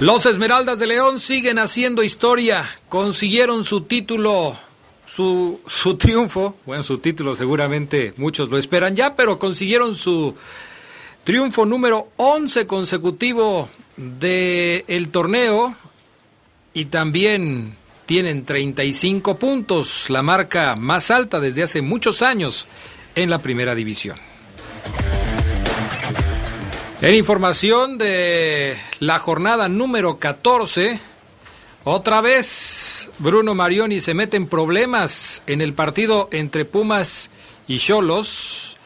Los Esmeraldas de León siguen haciendo historia. Consiguieron su título, su, su triunfo. Bueno, su título seguramente muchos lo esperan ya, pero consiguieron su triunfo número 11 consecutivo del el torneo. Y también tienen 35 puntos, la marca más alta desde hace muchos años en la primera división. En información de la jornada número 14, otra vez Bruno Marioni se mete en problemas en el partido entre Pumas y Cholos,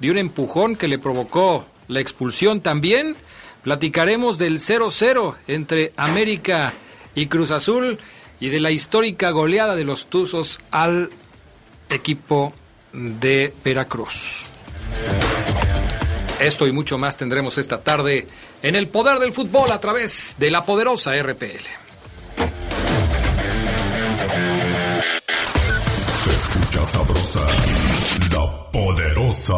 de un empujón que le provocó la expulsión también. Platicaremos del 0-0 entre América y Cruz Azul y de la histórica goleada de los Tuzos al equipo de Veracruz. Esto y mucho más tendremos esta tarde en el poder del fútbol a través de la poderosa RPL. Se escucha sabrosa, la poderosa.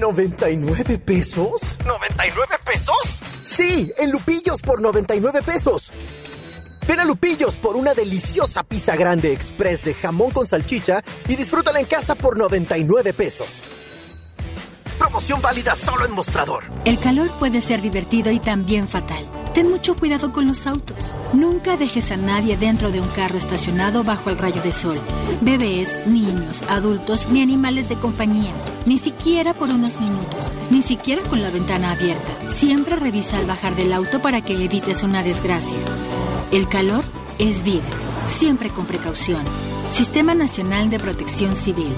¿99 pesos? ¿99 pesos? Sí, en Lupillos por 99 pesos. Ven a Lupillos por una deliciosa pizza grande express de jamón con salchicha y disfrútala en casa por 99 pesos. Promoción válida solo en mostrador. El calor puede ser divertido y también fatal. Ten mucho cuidado con los autos. Nunca dejes a nadie dentro de un carro estacionado bajo el rayo de sol. Bebés, niños, adultos ni animales de compañía. Ni siquiera por unos minutos. Ni siquiera con la ventana abierta. Siempre revisa al bajar del auto para que evites una desgracia. El calor es vida. Siempre con precaución. Sistema Nacional de Protección Civil.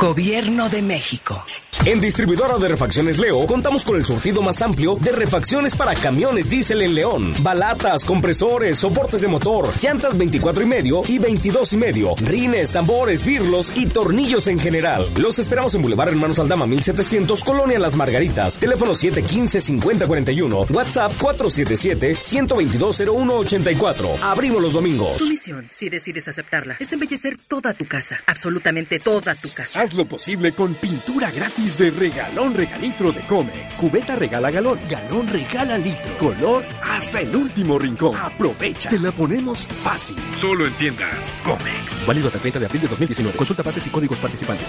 Gobierno de México. En Distribuidora de Refacciones Leo contamos con el surtido más amplio de refacciones para camiones diésel en León. Balatas, compresores, soportes de motor, llantas 24 y medio y 22 y medio, rines, tambores, birlos y tornillos en general. Los esperamos en Boulevard Hermanos Aldama 1700, Colonia Las Margaritas. Teléfono 715-5041, WhatsApp 477-122-0184. Abrimos los domingos. Tu misión, si decides aceptarla, es embellecer toda tu casa, absolutamente toda tu casa. Haz lo posible con pintura gratis de regalón regalitro de Comex. Cubeta regala galón, galón regala litro. Color hasta el último rincón. Aprovecha. Te la ponemos fácil. Solo en tiendas Comex. Válido hasta el 30 de abril de 2019. Consulta bases y códigos participantes.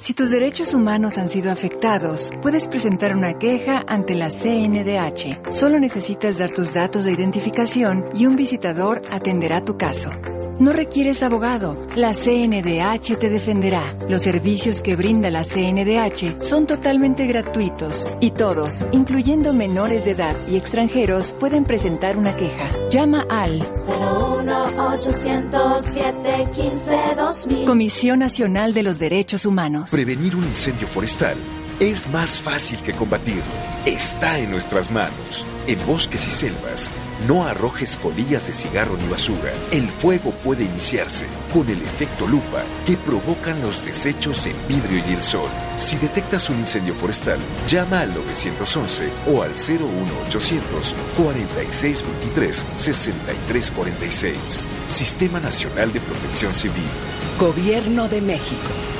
Si tus derechos humanos han sido afectados, puedes presentar una queja ante la CNDH. Solo necesitas dar tus datos de identificación y un visitador atenderá tu caso. No requieres abogado, la CNDH te defenderá. Los servicios que brinda la CNDH son totalmente gratuitos y todos, incluyendo menores de edad y extranjeros, pueden presentar una queja. Llama al 01807 Comisión Nacional de los Derechos Humanos. Prevenir un incendio forestal es más fácil que combatirlo. Está en nuestras manos. En bosques y selvas, no arrojes colillas de cigarro ni basura. El fuego puede iniciarse con el efecto lupa que provocan los desechos en vidrio y el sol. Si detectas un incendio forestal, llama al 911 o al 01800 4623 6346. Sistema Nacional de Protección Civil. Gobierno de México.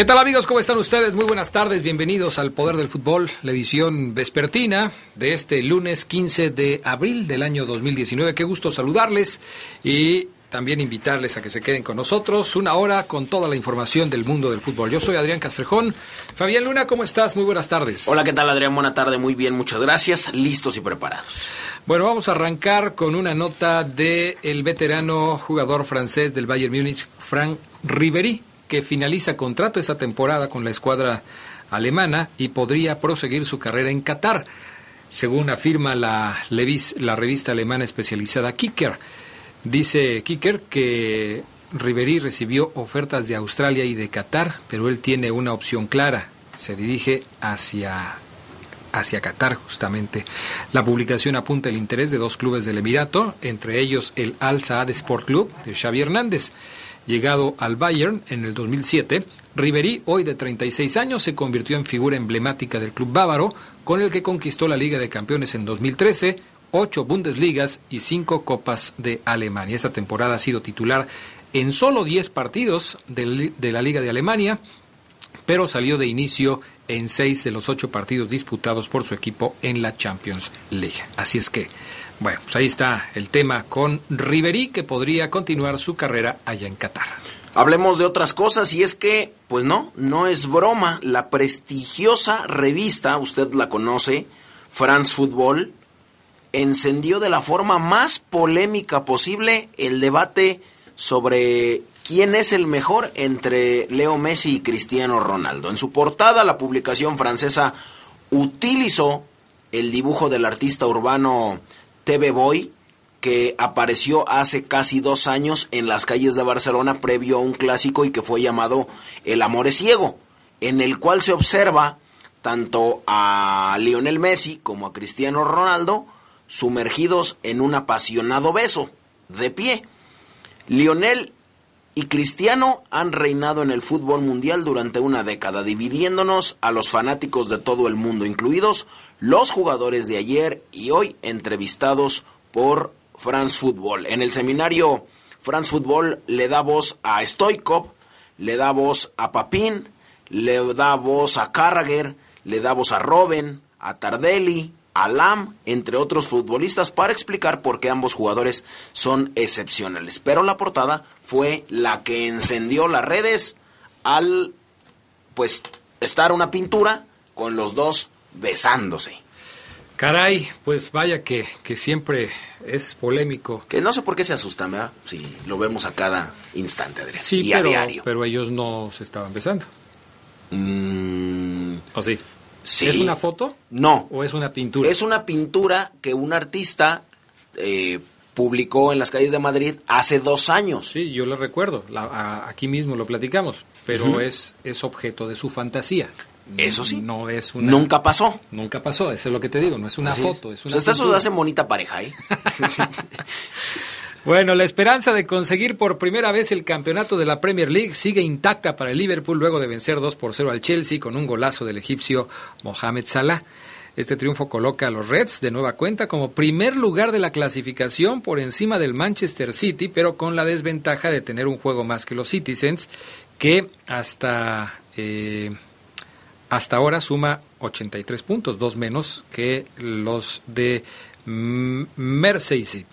¿Qué tal amigos? ¿Cómo están ustedes? Muy buenas tardes, bienvenidos al Poder del Fútbol, la edición vespertina de este lunes 15 de abril del año 2019. Qué gusto saludarles y también invitarles a que se queden con nosotros una hora con toda la información del mundo del fútbol. Yo soy Adrián Castrejón. Fabián Luna, ¿cómo estás? Muy buenas tardes. Hola, ¿qué tal Adrián? Buena tarde, muy bien, muchas gracias. Listos y preparados. Bueno, vamos a arrancar con una nota de el veterano jugador francés del Bayern Múnich, Frank Ribery, que finaliza contrato esa temporada con la escuadra alemana y podría proseguir su carrera en Qatar, según afirma la, la revista alemana especializada Kicker. Dice Kicker que Ribery recibió ofertas de Australia y de Qatar, pero él tiene una opción clara. Se dirige hacia hacia Qatar justamente. La publicación apunta el interés de dos clubes del Emirato, entre ellos el Al Saad Sport Club de Xavi Hernández. Llegado al Bayern en el 2007, Ribery, hoy de 36 años, se convirtió en figura emblemática del club bávaro, con el que conquistó la Liga de Campeones en 2013, ocho Bundesligas y cinco Copas de Alemania. Esta temporada ha sido titular en solo 10 partidos de, la Liga de Alemania, pero salió de inicio en seis de los ocho partidos disputados por su equipo en la Champions League. Así es que, bueno, pues ahí está el tema con Ribery, que podría continuar su carrera allá en Qatar. Hablemos de otras cosas y es que, pues no, no es broma, la prestigiosa revista, usted la conoce, France Football, encendió de la forma más polémica posible el debate sobre quién es el mejor entre Leo Messi y Cristiano Ronaldo. En su portada, la publicación francesa utilizó el dibujo del artista urbano TV Boy, que apareció hace casi dos años en las calles de Barcelona previo a un clásico y que fue llamado El amor es ciego, en el cual se observa tanto a Lionel Messi como a Cristiano Ronaldo sumergidos en un apasionado beso, de pie. Lionel y Cristiano han reinado en el fútbol mundial durante una década, dividiéndonos a los fanáticos de todo el mundo, incluidos los jugadores de ayer y hoy entrevistados por France Football. En el seminario France Football le da voz a Stoikov, le da voz a Papín, le da voz a Carragher, le da voz a Robben, a Tardelli, Alam, entre otros futbolistas, para explicar por qué ambos jugadores son excepcionales. Pero la portada fue la que encendió las redes al, pues, estar una pintura con los dos besándose. Caray, pues vaya que, que siempre es polémico. Que no sé por qué se asustan, ¿verdad? Si lo vemos a cada instante, Adrián. Sí, y pero, a diario. pero ellos no se estaban besando. Mm, ¿O sí? sí. ¿Es una foto? No. ¿O es una pintura? Es una pintura que un artista eh, publicó en las calles de Madrid hace dos años. Sí, yo lo recuerdo. La- a- aquí mismo lo platicamos. Pero es, es objeto de su fantasía. Eso sí. No es una... Nunca pasó. Nunca pasó, eso es lo que te digo. No es una Así foto, es O una sea, hasta eso pintura. hacen bonita pareja, ¿eh? Bueno, la esperanza de conseguir por primera vez el campeonato de la Premier League sigue intacta para el Liverpool luego de vencer 2 por 0 al Chelsea con un golazo del egipcio Mohamed Salah. Este triunfo coloca a los Reds de nueva cuenta como primer lugar de la clasificación por encima del Manchester City, pero con la desventaja de tener un juego más que los Citizens, que hasta, eh, hasta ahora suma 83 puntos, dos menos que los de mm, Merseyside.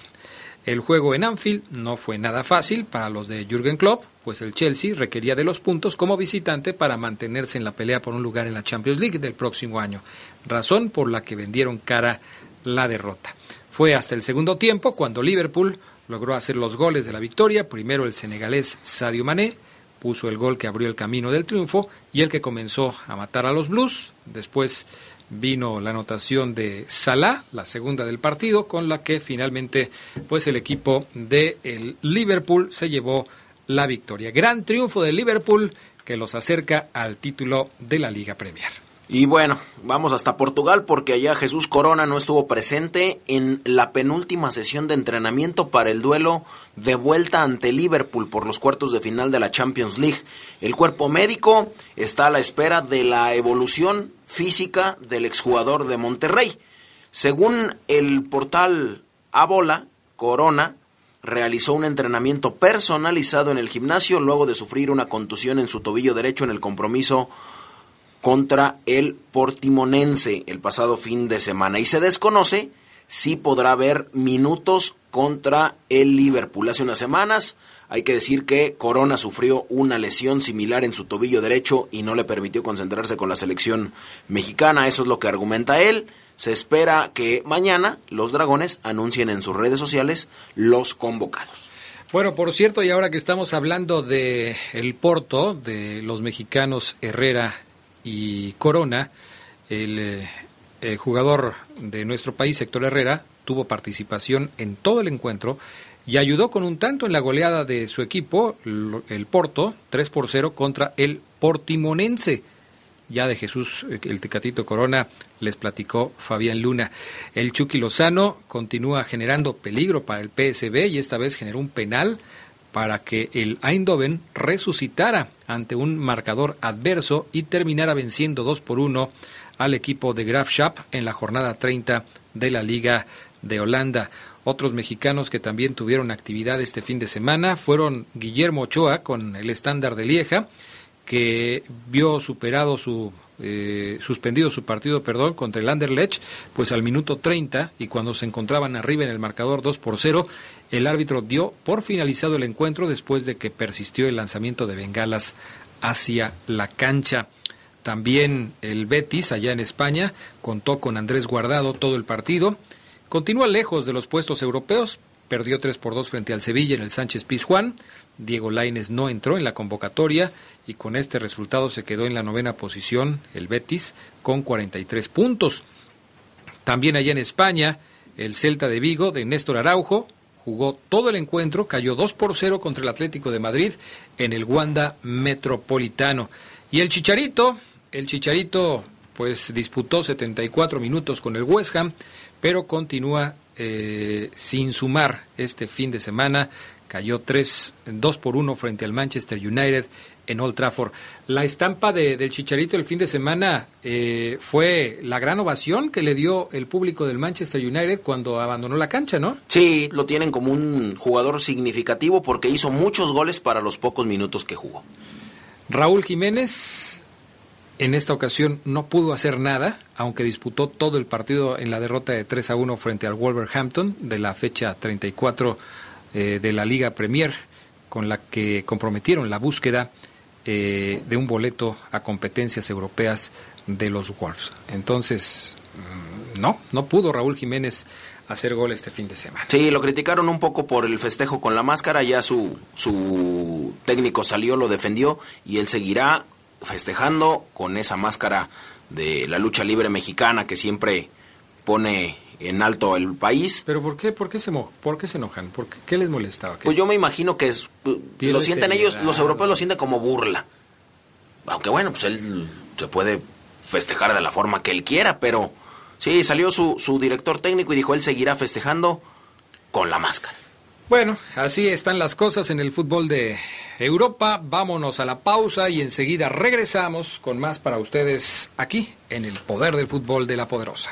El juego en Anfield no fue nada fácil para los de Jürgen Klopp, pues el Chelsea requería de los puntos como visitante para mantenerse en la pelea por un lugar en la Champions League del próximo año, razón por la que vendieron cara la derrota. Fue hasta el segundo tiempo cuando Liverpool logró hacer los goles de la victoria, primero el senegalés Sadio Mané, puso el gol que abrió el camino del triunfo y el que comenzó a matar a los Blues, después vino la anotación de Salah, la segunda del partido, con la que finalmente pues el equipo de el Liverpool se llevó la victoria. Gran triunfo de Liverpool que los acerca al título de la Liga Premier. Y bueno, vamos hasta Portugal porque allá Jesús Corona no estuvo presente en la penúltima sesión de entrenamiento para el duelo de vuelta ante Liverpool por los cuartos de final de la Champions League. El cuerpo médico está a la espera de la evolución física del exjugador de Monterrey. Según el portal Abola, Corona realizó un entrenamiento personalizado en el gimnasio luego de sufrir una contusión en su tobillo derecho en el compromiso contra el Portimonense el pasado fin de semana. Y se desconoce si podrá haber minutos contra el Liverpool. Hace unas semanas hay que decir que Corona sufrió una lesión similar en su tobillo derecho y no le permitió concentrarse con la selección mexicana. Eso es lo que argumenta él. Se espera que mañana los dragones anuncien en sus redes sociales los convocados. Bueno, por cierto, y ahora que estamos hablando de el Porto, de los mexicanos Herrera y Corona, el eh, eh, jugador de nuestro país, Héctor Herrera, tuvo participación en todo el encuentro y ayudó con un tanto en la goleada de su equipo, el Porto, 3 por 0 contra el Portimonense. Ya de Jesús, el Tecatito Corona, les platicó Fabián Luna. El Chucky Lozano continúa generando peligro para el PSB y esta vez generó un penal para que el Eindhoven resucitara ante un marcador adverso y terminara venciendo 2 por 1 al equipo de Graf Schaap en la jornada 30 de la Liga de Holanda. Otros mexicanos que también tuvieron actividad este fin de semana fueron Guillermo Ochoa con el estándar de Lieja, que vio superado su eh, suspendido su partido, perdón, contra el Anderlecht, pues al minuto 30 y cuando se encontraban arriba en el marcador 2 por 0, el árbitro dio por finalizado el encuentro después de que persistió el lanzamiento de bengalas hacia la cancha. También el Betis, allá en España, contó con Andrés Guardado todo el partido Continúa lejos de los puestos europeos, perdió 3 por 2 frente al Sevilla en el Sánchez Pizjuán. Diego Laines no entró en la convocatoria y con este resultado se quedó en la novena posición el Betis con 43 puntos. También allá en España, el Celta de Vigo de Néstor Araujo jugó todo el encuentro, cayó 2 por 0 contra el Atlético de Madrid en el Wanda Metropolitano. Y el Chicharito, el Chicharito pues disputó 74 minutos con el West Ham, pero continúa eh, sin sumar este fin de semana. Cayó 3, 2 por 1 frente al Manchester United en Old Trafford. La estampa de, del Chicharito el fin de semana eh, fue la gran ovación que le dio el público del Manchester United cuando abandonó la cancha, ¿no? Sí, lo tienen como un jugador significativo porque hizo muchos goles para los pocos minutos que jugó. Raúl Jiménez en esta ocasión no pudo hacer nada, aunque disputó todo el partido en la derrota de 3 a 1 frente al Wolverhampton de la fecha 34 eh, de la Liga Premier, con la que comprometieron la búsqueda eh, de un boleto a competencias europeas de los Wolves. Entonces, mm, no, no pudo Raúl Jiménez hacer gol este fin de semana. Sí, lo criticaron un poco por el festejo con la máscara, ya su, su técnico salió, lo defendió y él seguirá festejando con esa máscara de la lucha libre mexicana que siempre pone en alto el país. Pero ¿por qué, por qué, se, por qué se enojan? ¿Por qué, les molestaba? Pues yo me imagino que es, lo sienten ellos, los europeos lo sienten como burla. Aunque bueno, pues él se puede festejar de la forma que él quiera, pero sí, salió su, su director técnico y dijo él seguirá festejando con la máscara. Bueno, así están las cosas en el fútbol de Europa. Vámonos a la pausa y enseguida regresamos con más para ustedes aquí en el Poder del Fútbol de la Poderosa.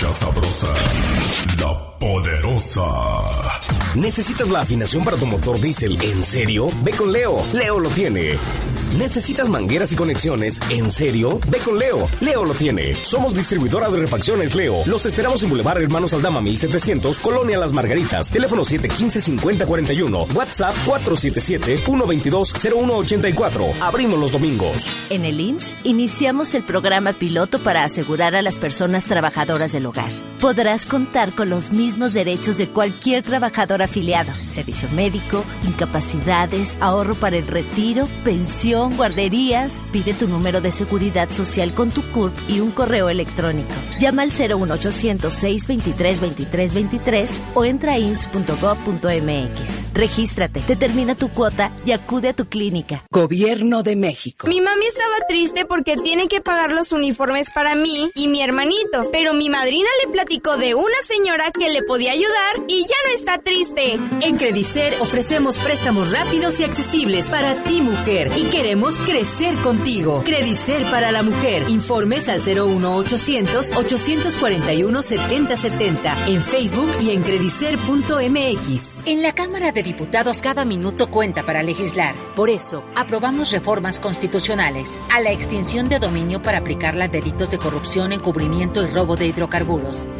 Escucha sabrosa, la poderosa. ¿Necesitas la afinación para tu motor diésel en serio? Ve con Leo. Leo lo tiene. ¿Necesitas mangueras y conexiones? ¿En serio? Ve con Leo. Leo lo tiene. Somos distribuidora de refacciones Leo. Los esperamos en Boulevard Hermanos Aldama 1700, Colonia Las Margaritas. Teléfono 715-5041. WhatsApp 477-122-0184. Abrimos los domingos. En el IMSS iniciamos el programa piloto para asegurar a las personas trabajadoras del hogar. Podrás contar con los mismos derechos de cualquier trabajador afiliado. Servicio médico, incapacidades, ahorro para el retiro, pensión guarderías. Pide tu número de seguridad social con tu CURP y un correo electrónico. Llama al 01800 623 2323 o entra a ims.gov.mx. Regístrate, determina tu cuota y acude a tu clínica. Gobierno de México. Mi mami estaba triste porque tiene que pagar los uniformes para mí y mi hermanito, pero mi madrina le platicó de una señora que le podía ayudar y ya no está triste. En Credicer ofrecemos préstamos rápidos y accesibles para ti, mujer, y queremos crecer contigo. Credicer para la mujer. Informes al 01800 841 7070 en Facebook y en credicer.mx. En la Cámara de Diputados cada minuto cuenta para legislar. Por eso, aprobamos reformas constitucionales a la extinción de dominio para aplicarla a delitos de corrupción, encubrimiento y robo de hidrocarburos,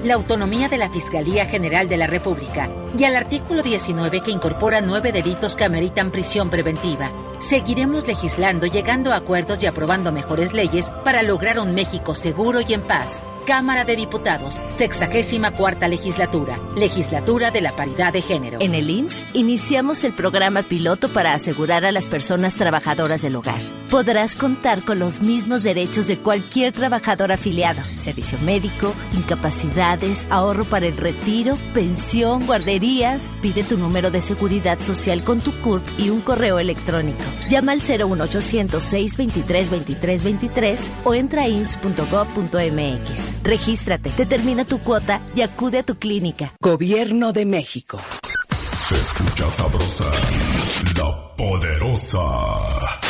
la autonomía de la Fiscalía General de la República y al artículo 19 que incorpora nueve delitos que ameritan prisión preventiva. Seguiremos legislando, llegando a acuerdos y aprobando mejores leyes para lograr un México seguro y en paz. Cámara de Diputados, 64 legislatura, legislatura de la paridad de género. En el IMSS iniciamos el programa piloto para asegurar a las personas trabajadoras del hogar. Podrás contar con los mismos derechos de cualquier trabajador afiliado. Servicio médico, incapacidades, ahorro para el retiro, pensión, guarderías. Pide tu número de seguridad social con tu CURP y un correo electrónico. Llama al 01800 623 2323 o entra a ims.gov.mx. Regístrate, determina tu cuota y acude a tu clínica. Gobierno de México. Se escucha sabrosa, la poderosa.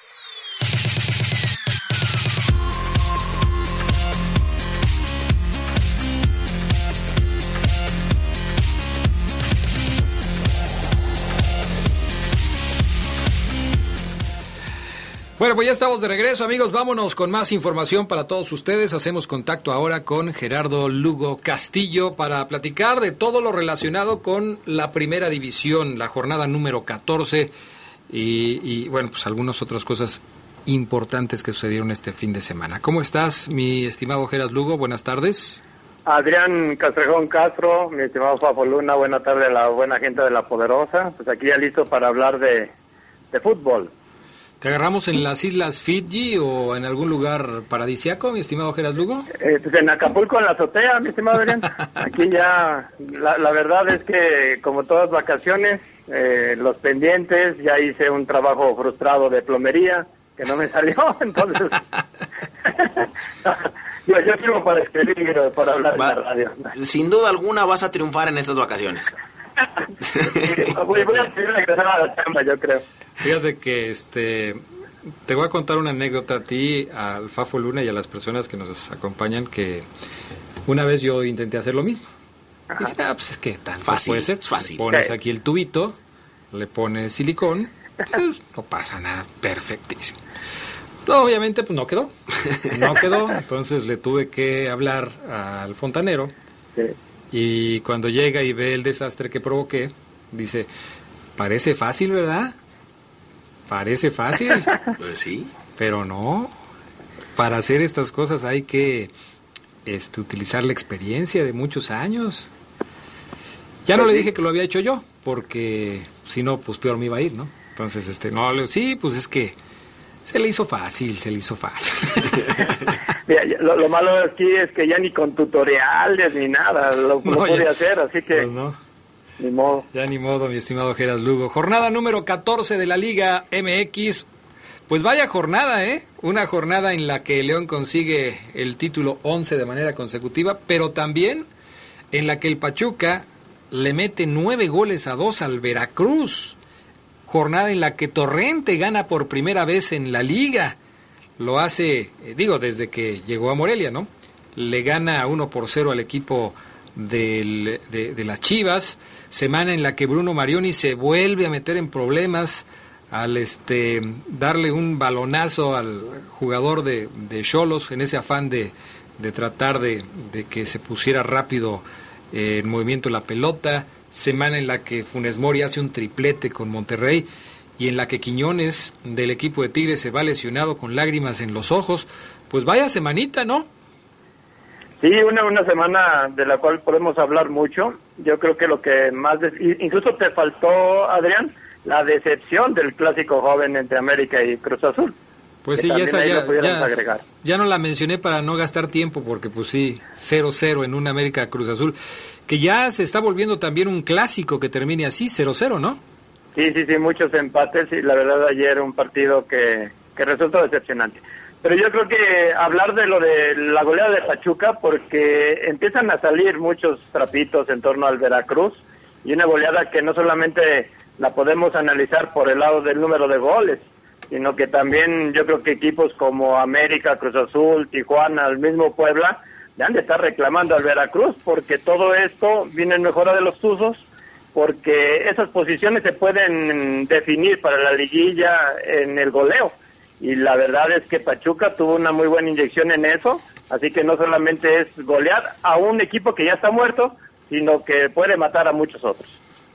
Bueno, pues ya estamos de regreso, amigos. Vámonos con más información para todos ustedes. Hacemos contacto ahora con Gerardo Lugo Castillo para platicar de todo lo relacionado con la primera división, la jornada número 14 y, y bueno, pues algunas otras cosas importantes que sucedieron este fin de semana. ¿Cómo estás, mi estimado Geras Lugo? Buenas tardes. Adrián Castrejón Castro, mi estimado Fafo Luna, buena tarde a la buena gente de La Poderosa. Pues aquí ya listo para hablar de fútbol. ¿Te agarramos en las islas Fiji o en algún lugar paradisiaco, mi estimado Geras Lugo? Eh, pues en Acapulco, en la azotea, mi estimado Adrián. Aquí ya, la, la verdad es que como todas vacaciones, eh, los pendientes, ya hice un trabajo frustrado de plomería que no me salió, entonces... yo, yo sirvo para escribir, para hablar Va- en la radio. Sin duda alguna vas a triunfar en estas vacaciones. voy, voy a seguir regresar a la chamba, yo creo. Fíjate que este te voy a contar una anécdota a ti, al Fafo Luna y a las personas que nos acompañan que una vez yo intenté hacer lo mismo. Dije, ah, pues es que tan Fácil, puede ser. fácil. Pones aquí el tubito, le pones silicón, pues, no pasa nada, perfectísimo. No, obviamente pues no quedó, no quedó, entonces le tuve que hablar al fontanero y cuando llega y ve el desastre que provoqué, dice, parece fácil, ¿verdad? Parece fácil. Pues sí. Pero no. Para hacer estas cosas hay que este, utilizar la experiencia de muchos años. Ya no le dije que lo había hecho yo, porque si no, pues peor me iba a ir, ¿no? Entonces, este, no, le- sí, pues es que se le hizo fácil, se le hizo fácil. Mira, lo, lo malo aquí es que ya ni con tutoriales ni nada lo, lo No, pude ya. hacer, así que Pues no. Ni modo. Ya ni modo, mi estimado Geras Lugo. Jornada número 14 de la Liga MX. Pues vaya jornada, ¿eh? Una jornada en la que León consigue el título 11 de manera consecutiva, pero también en la que el Pachuca le mete nueve goles a dos al Veracruz. Jornada en la que Torrente gana por primera vez en la liga. Lo hace, eh, digo, desde que llegó a Morelia, ¿no? Le gana 1 por 0 al equipo de las Chivas. Semana en la que Bruno Marioni se vuelve a meter en problemas al este darle un balonazo al jugador de Cholos en ese afán de, de tratar de, de que se pusiera rápido eh, en movimiento la pelota, semana en la que Funes Mori hace un triplete con Monterrey y en la que Quiñones del equipo de Tigres se va lesionado con lágrimas en los ojos, pues vaya semanita, ¿no? Sí, una, una semana de la cual podemos hablar mucho. Yo creo que lo que más... Incluso te faltó, Adrián, la decepción del clásico joven entre América y Cruz Azul. Pues sí, ya esa ya, ya- agregar. ya no la mencioné para no gastar tiempo porque pues sí, 0-0 en un América Cruz Azul, que ya se está volviendo también un clásico que termine así, 0-0, ¿no? Sí, sí, sí, muchos empates y la verdad ayer un partido que que resultó decepcionante. Pero yo creo que hablar de lo de la goleada de Pachuca, porque empiezan a salir muchos trapitos en torno al Veracruz, y una goleada que no solamente la podemos analizar por el lado del número de goles, sino que también yo creo que equipos como América, Cruz Azul, Tijuana, el mismo Puebla, ya han de estar reclamando al Veracruz, porque todo esto viene en mejora de los Tuzos, porque esas posiciones se pueden definir para la liguilla en el goleo. Y la verdad es que Pachuca tuvo una muy buena inyección en eso, así que no solamente es golear a un equipo que ya está muerto, sino que puede matar a muchos otros.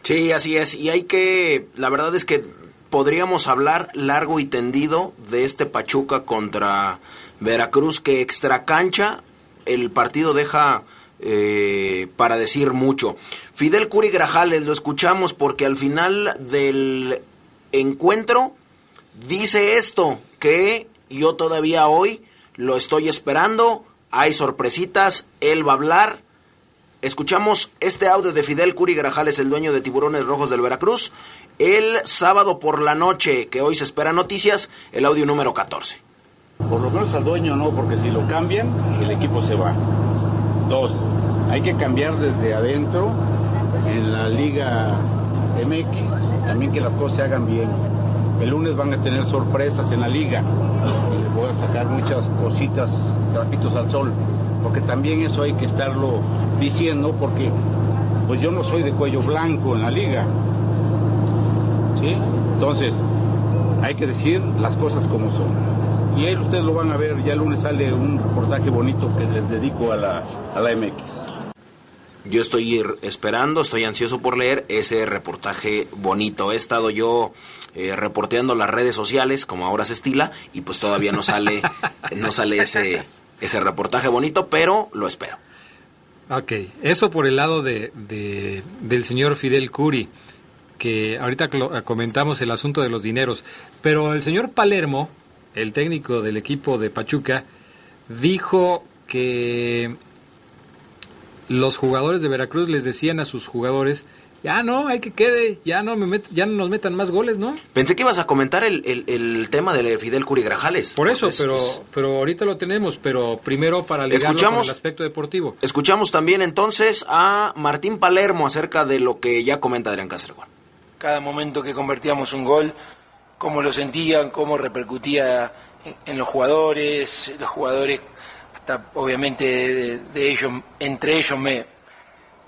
Sí, así es. Y hay que, la verdad es que podríamos hablar largo y tendido de este Pachuca contra Veracruz, que extra cancha el partido deja eh, para decir mucho. Fidel Curi Grajales, lo escuchamos porque al final del encuentro dice esto, que yo todavía hoy lo estoy esperando, hay sorpresitas, él va a hablar. Escuchamos este audio de Fidel Curi Grajales, el dueño de Tiburones Rojos del Veracruz, el sábado por la noche, que hoy se espera noticias, el audio número 14. Por lo menos al dueño no, porque si lo cambian, el equipo se va. Dos, hay que cambiar desde adentro en la Liga MX, también que las cosas se hagan bien. El lunes van a tener sorpresas en la liga. Voy a sacar muchas cositas, trapitos al sol, porque también eso hay que estarlo diciendo, porque pues yo no soy de cuello blanco en la liga. ¿Sí? Entonces, hay que decir las cosas como son. Y ahí ustedes lo van a ver, ya el lunes sale un reportaje bonito que les dedico a la, a la MX. Yo estoy esperando, estoy ansioso por leer ese reportaje bonito. He estado yo eh, reporteando las redes sociales, como ahora se estila, y pues todavía no sale, no sale ese, ese reportaje bonito, pero lo espero. Ok, eso por el lado de, de del señor Fidel Curi, que ahorita comentamos el asunto de los dineros, pero el señor Palermo, el técnico del equipo de Pachuca, dijo que los jugadores de Veracruz les decían a sus jugadores, ya no, hay que quede, ya no, me ya no nos metan más goles, ¿no? Pensé que ibas a comentar el, el, el tema de Fidel Curigrajales. Por eso, pero, pero ahorita lo tenemos, pero primero para ligarlo con el aspecto deportivo. Escuchamos también entonces a Martín Palermo acerca de lo que ya comenta Adrián Cacerón. Cada momento que convertíamos un gol, cómo lo sentían, cómo repercutía en los jugadores, los jugadores obviamente de, ellos, entre ellos me,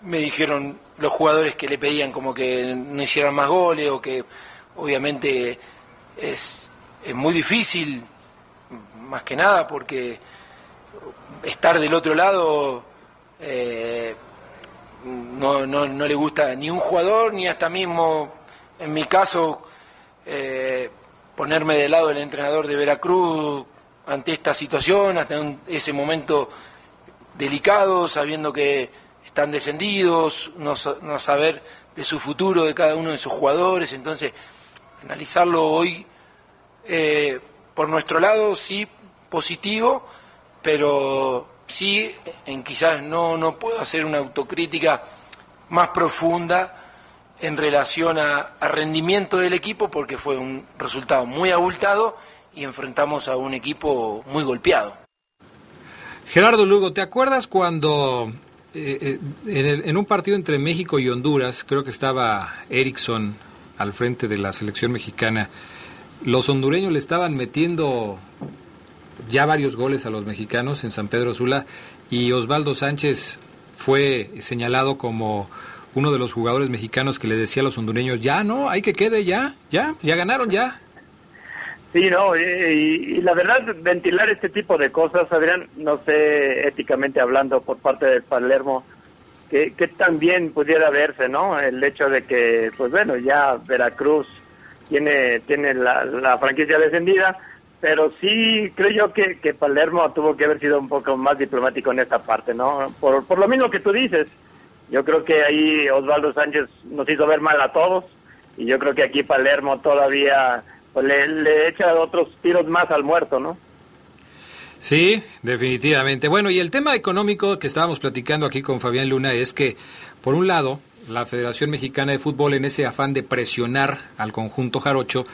me dijeron los jugadores que le pedían como que no hicieran más goles o que obviamente es, es muy difícil, más que nada porque estar del otro lado eh, no, no, no, le gusta ni un jugador ni hasta mismo, en mi caso, eh, ponerme del lado del entrenador de Veracruz ante esta situación, hasta ese momento delicado, sabiendo que están descendidos, no, saber de su futuro de cada uno de sus jugadores, entonces analizarlo hoy eh, por nuestro lado sí positivo, pero sí en quizás no, no puedo hacer una autocrítica más profunda en relación a, a rendimiento del equipo porque fue un resultado muy abultado y enfrentamos a un equipo muy golpeado. Gerardo Lugo, ¿te acuerdas cuando eh, eh, en, un partido entre México y Honduras, creo que estaba Erickson al frente de la selección mexicana, los hondureños le estaban metiendo ya varios goles a los mexicanos en San Pedro Sula y Osvaldo Sánchez fue señalado como uno de los jugadores mexicanos que le decía a los hondureños, ya no, hay que quede, ya, ya, ya ganaron, ya, Sí, no, y, la verdad, ventilar este tipo de cosas, Adrián, no sé, éticamente hablando por parte de Palermo, que, que también pudiera verse, ¿no? El hecho de que, pues bueno, ya Veracruz tiene, tiene la, la franquicia descendida, pero sí creo yo que, que Palermo tuvo que haber sido un poco más diplomático en esta parte, ¿no? Por, por lo mismo que tú dices, yo creo que ahí Osvaldo Sánchez nos hizo ver mal a todos, y yo creo que aquí Palermo todavía pues le, echa otros tiros más al muerto, ¿no? Sí, definitivamente. Bueno, y el tema económico que estábamos platicando aquí con Fabián Luna es que, por un lado, la Federación Mexicana de Fútbol, en ese afán de presionar al conjunto jarocho,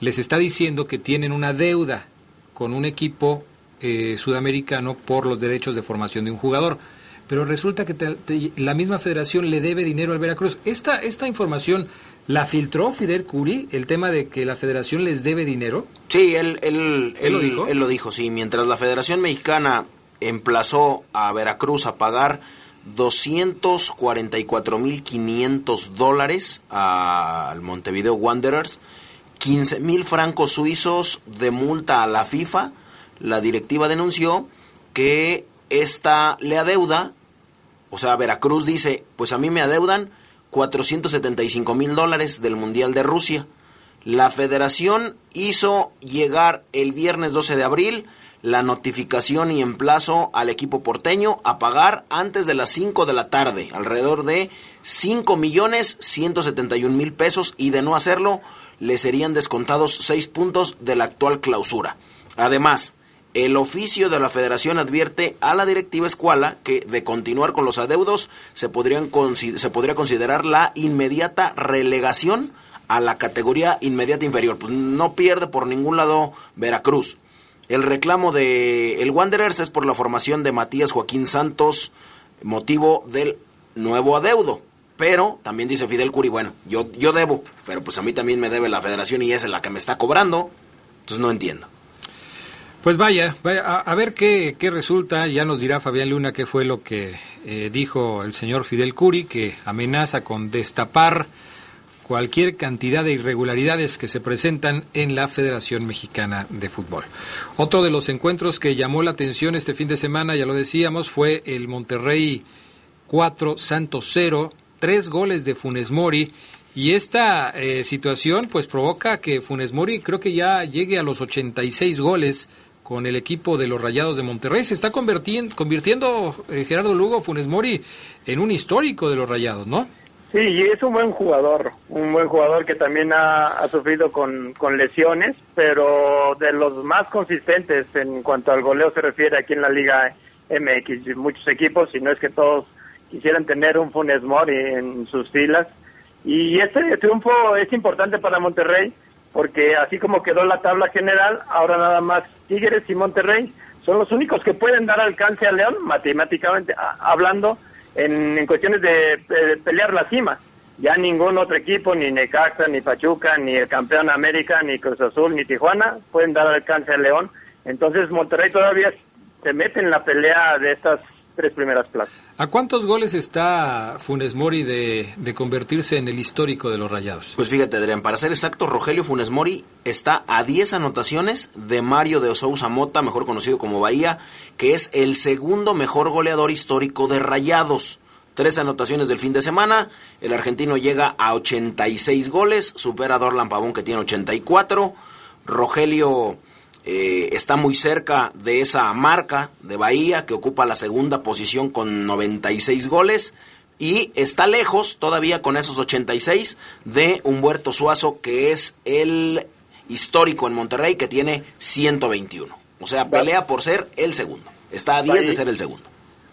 les está diciendo que tienen una deuda con un equipo eh, sudamericano por los derechos de formación de un jugador. Pero resulta que la misma federación le debe dinero al Veracruz. Esta, esta información ¿La filtró Fidel Curi el tema de que la federación les debe dinero? Sí, él, él, ¿Él lo dijo? Él lo dijo, sí. Mientras la Federación Mexicana emplazó a Veracruz a pagar 244.500 dólares al Montevideo Wanderers, 15.000 francos suizos de multa a la FIFA, la directiva denunció que esta le adeuda, o sea, Veracruz dice, pues a mí me adeudan 475 mil dólares del Mundial de Rusia. La federación hizo llegar el viernes 12 de abril la notificación y emplazo al equipo porteño a pagar antes de las 5 de la tarde, alrededor de 5 millones 171 mil pesos y de no hacerlo le serían descontados 6 puntos de la actual clausura. Además, el oficio de la federación advierte a la directiva escuela que de continuar con los adeudos se podría considerar la inmediata relegación a la categoría inmediata inferior. Pues no pierde por ningún lado Veracruz. El reclamo de el Wanderers es por la formación de Matías Joaquín Santos, motivo del nuevo adeudo. Pero también dice Fidel Curi, bueno, yo, yo debo, pero pues a mí también me debe la federación y es la que me está cobrando. Entonces no entiendo. Pues vaya, vaya a, ver qué, qué, resulta. Ya nos dirá Fabián Luna qué fue lo que eh, dijo el señor Fidel Curi, que amenaza con destapar cualquier cantidad de irregularidades que se presentan en la Federación Mexicana de Fútbol. Otro de los encuentros que llamó la atención este fin de semana, ya lo decíamos, fue el Monterrey 4 Santos 0, tres goles de Funes Mori. Y esta eh, situación pues provoca que Funes Mori creo que ya llegue a los 86 goles con el equipo de los Rayados de Monterrey. Se está convirtiendo, convirtiendo eh, Gerardo Lugo Funes Mori en un histórico de los Rayados, ¿no? Sí, y es un buen jugador, un buen jugador que también ha, sufrido con, con, lesiones, pero de los más consistentes en cuanto al goleo se refiere aquí en la Liga MX. Muchos equipos, si no es que todos quisieran tener un Funes Mori en sus filas. Y este triunfo es importante para Monterrey porque así como quedó la tabla general, ahora nada más Tigres y Monterrey son los únicos que pueden dar alcance a León, matemáticamente hablando, en, cuestiones de, pelear la cima. Ya ningún otro equipo, ni Necaxa, ni Pachuca, ni el campeón América, ni Cruz Azul, ni Tijuana, pueden dar alcance a León. Entonces Monterrey todavía se mete en la pelea de estas tres primeras plazas. ¿A cuántos goles está Funes Mori de, convertirse en el histórico de los Rayados? Pues fíjate, Adrián, para ser exacto, Rogelio Funes Mori está a 10 anotaciones de Mario de Osousa Mota, mejor conocido como Bahía, que es el segundo mejor goleador histórico de Rayados. Tres anotaciones del fin de semana, el argentino llega a 86 goles, supera a Dorlan Pavón que tiene 84, Rogelio eh, está muy cerca de esa marca de Bahía, que ocupa la segunda posición con 96 goles. Y está lejos todavía con esos 86 de Humberto Suazo, que es el histórico en Monterrey, que tiene 121. O sea, pelea por ser el segundo. Está a 10 de ser el segundo.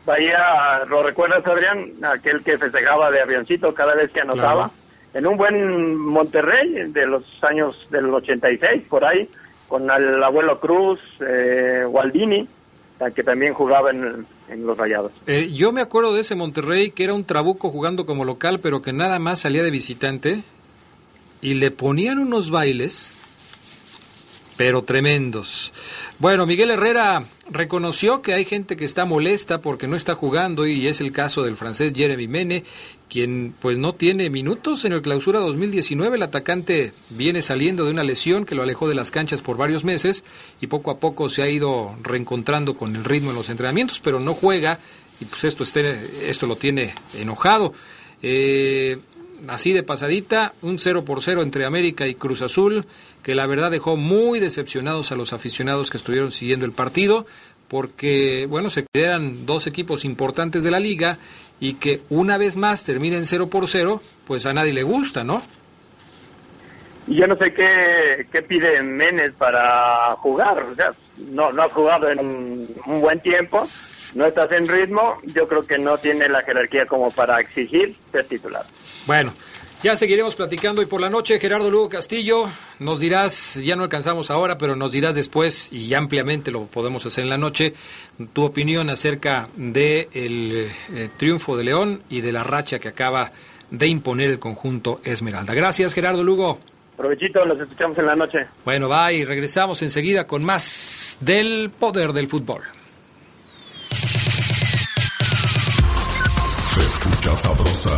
Bahía, ¿lo recuerdas, Adrián? Aquel que festejaba de avioncito cada vez que anotaba. En un buen Monterrey de los años del 86, por ahí, con el abuelo Cruz, eh, Waldini, que también jugaba en, los Rayados. Eh, yo me acuerdo de ese Monterrey que era un trabuco jugando como local, pero que nada más salía de visitante y le ponían unos bailes pero tremendos. Bueno, Miguel Herrera reconoció que hay gente que está molesta porque no está jugando y es el caso del francés Jeremy Mene, quien pues no tiene minutos en el clausura 2019. El atacante viene saliendo de una lesión que lo alejó de las canchas por varios meses y poco a poco se ha ido reencontrando con el ritmo en los entrenamientos, pero no juega y pues esto, esto lo tiene enojado. Eh, así de pasadita, un 0 por 0 entre América y Cruz Azul, que la verdad dejó muy decepcionados a los aficionados que estuvieron siguiendo el partido, porque, bueno, se quedan dos equipos importantes de la liga y que una vez más terminen 0 por 0, pues a nadie le gusta, ¿no? Yo no sé qué, qué pide Menes para jugar, no, no ha jugado en un buen tiempo, no estás en ritmo, yo creo que no tiene la jerarquía como para exigir ser titular. Bueno, Ya seguiremos platicando y por la noche, Gerardo Lugo Castillo, nos dirás, ya no alcanzamos ahora, pero nos dirás después y ampliamente lo podemos hacer en la noche, tu opinión acerca del de eh, triunfo de León y de la racha que acaba de imponer el conjunto Esmeralda. Gracias, Gerardo Lugo. Provechito, los escuchamos en la noche. Bueno, va y regresamos enseguida con más del poder del fútbol. Se escucha sabrosa,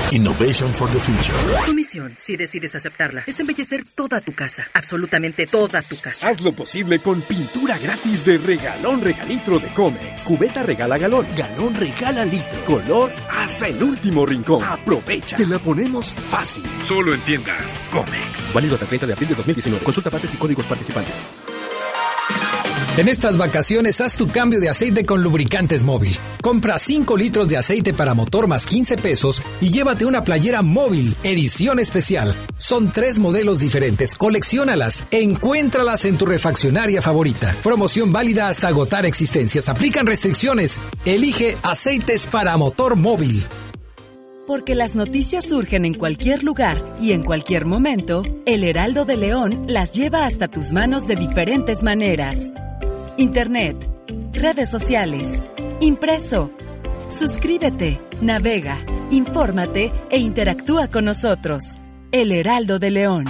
Innovation for the future. Tu misión, si decides aceptarla, es embellecer toda tu casa. Absolutamente toda tu casa. Haz lo posible con pintura gratis de regalón regalitro de Comex. Cubeta regala galón, galón regala litro. Color hasta el último rincón. Aprovecha. Te la ponemos fácil. Solo en tiendas Comex. Válido hasta el 30 de abril de 2019. Consulta bases y códigos participantes. En estas vacaciones haz tu cambio de aceite con lubricantes móvil. Compra 5 litros de aceite para motor más 15 pesos y llévate una playera móvil, edición especial. Son tres modelos diferentes, colecciónalas, encuéntralas en tu refaccionaria favorita. Promoción válida hasta agotar existencias, aplican restricciones. Elige aceites para motor móvil. Porque las noticias surgen en cualquier lugar y en cualquier momento, el Heraldo de León las lleva hasta tus manos de diferentes maneras. Internet, redes sociales, impreso. Suscríbete, navega, infórmate e interactúa con nosotros. El Heraldo de León.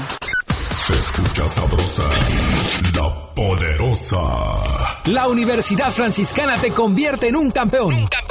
Se escucha sabrosa, la poderosa. La Universidad Franciscana te convierte en un campeón. Un campeón.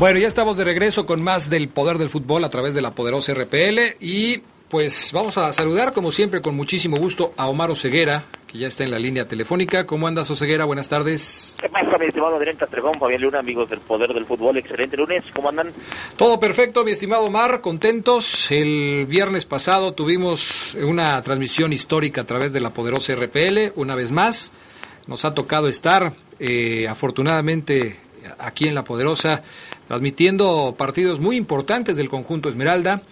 Bueno, ya estamos de regreso con más del poder del fútbol a través de la poderosa RPL y pues vamos a saludar como siempre con muchísimo gusto a Omar Oseguera, que ya está en la línea telefónica. ¿Cómo andas Oseguera? Buenas tardes. ¿Qué pasa mi estimado Adrián Castrejón, Fabián Luna, amigos del poder del fútbol? Excelente lunes, ¿cómo andan? Todo perfecto, mi estimado Omar, contentos. El viernes pasado tuvimos una transmisión histórica a través de la poderosa RPL, una vez más. Nos ha tocado estar, eh, afortunadamente, aquí en la poderosa transmitiendo partidos muy importantes del conjunto Esmeralda,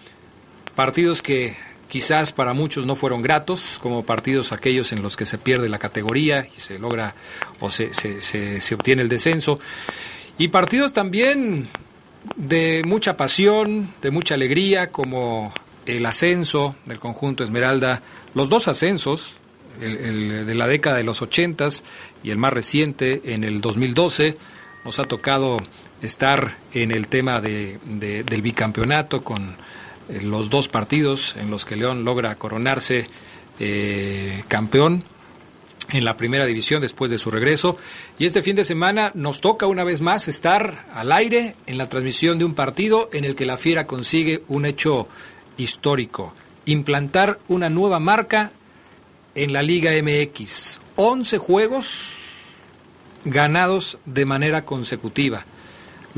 partidos que quizás para muchos no fueron gratos, como partidos aquellos en los que se pierde la categoría y se logra o se, obtiene el descenso, y partidos también de mucha pasión, de mucha alegría, como el ascenso del conjunto Esmeralda, los dos ascensos, el, de la década de los ochentas y el más reciente en el 2012, nos ha tocado estar en el tema de, del bicampeonato con eh, los dos partidos en los que León logra coronarse eh, campeón en la primera división después de su regreso. Y este fin de semana nos toca una vez más estar al aire en la transmisión de un partido en el que la Fiera consigue un hecho histórico, implantar una nueva marca en la Liga MX. 11 juegos ganados de manera consecutiva.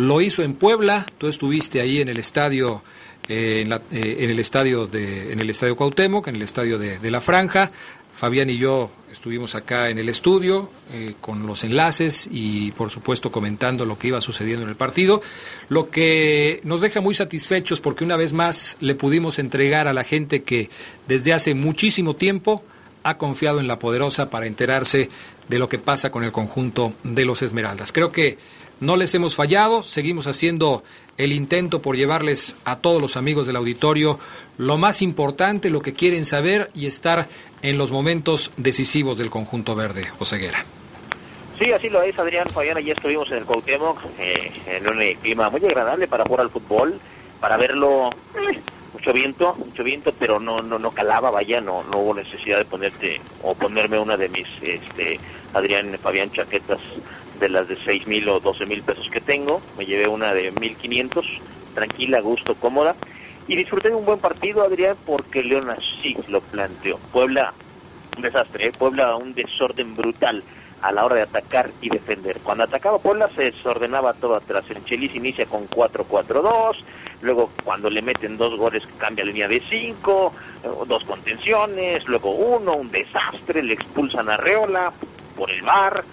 Lo hizo en Puebla, tú estuviste ahí en el estadio eh, en, eh, en, el estadio de en el estadio Cuauhtémoc, en el estadio de, la Franja. Fabián y yo estuvimos acá en el estudio eh, con los enlaces y por supuesto comentando lo que iba sucediendo en el partido, lo que nos deja muy satisfechos porque una vez más le pudimos entregar a la gente que desde hace muchísimo tiempo ha confiado en la poderosa para enterarse de lo que pasa con el conjunto de los Esmeraldas. Creo que no les hemos fallado, seguimos haciendo el intento por llevarles a todos los amigos del auditorio lo más importante, lo que quieren saber y estar en los momentos decisivos del conjunto verde, Oseguera. Sí, así lo es, Adrián Fabián. Ayer estuvimos en el Cuauhtémoc, eh, en un eh, clima muy agradable para jugar al fútbol, para verlo. eh, mucho viento, mucho viento, pero no no no calaba, vaya, no no hubo necesidad de ponerte o ponerme una de mis, este, Adrián Fabián chaquetas de las de seis mil o doce mil pesos que tengo. Me llevé una de mil quinientos, tranquila, a gusto, cómoda. Y disfruté de un buen partido, Adrián, porque León así lo planteó. Puebla, un desastre, ¿eh? Puebla un desorden brutal a la hora de atacar y defender. Cuando atacaba Puebla se desordenaba todo atrás. El Chelis inicia con 4-4-2, luego cuando le meten dos goles cambia línea de 5, dos contenciones, luego uno, un desastre, le expulsan a Reola por el bar,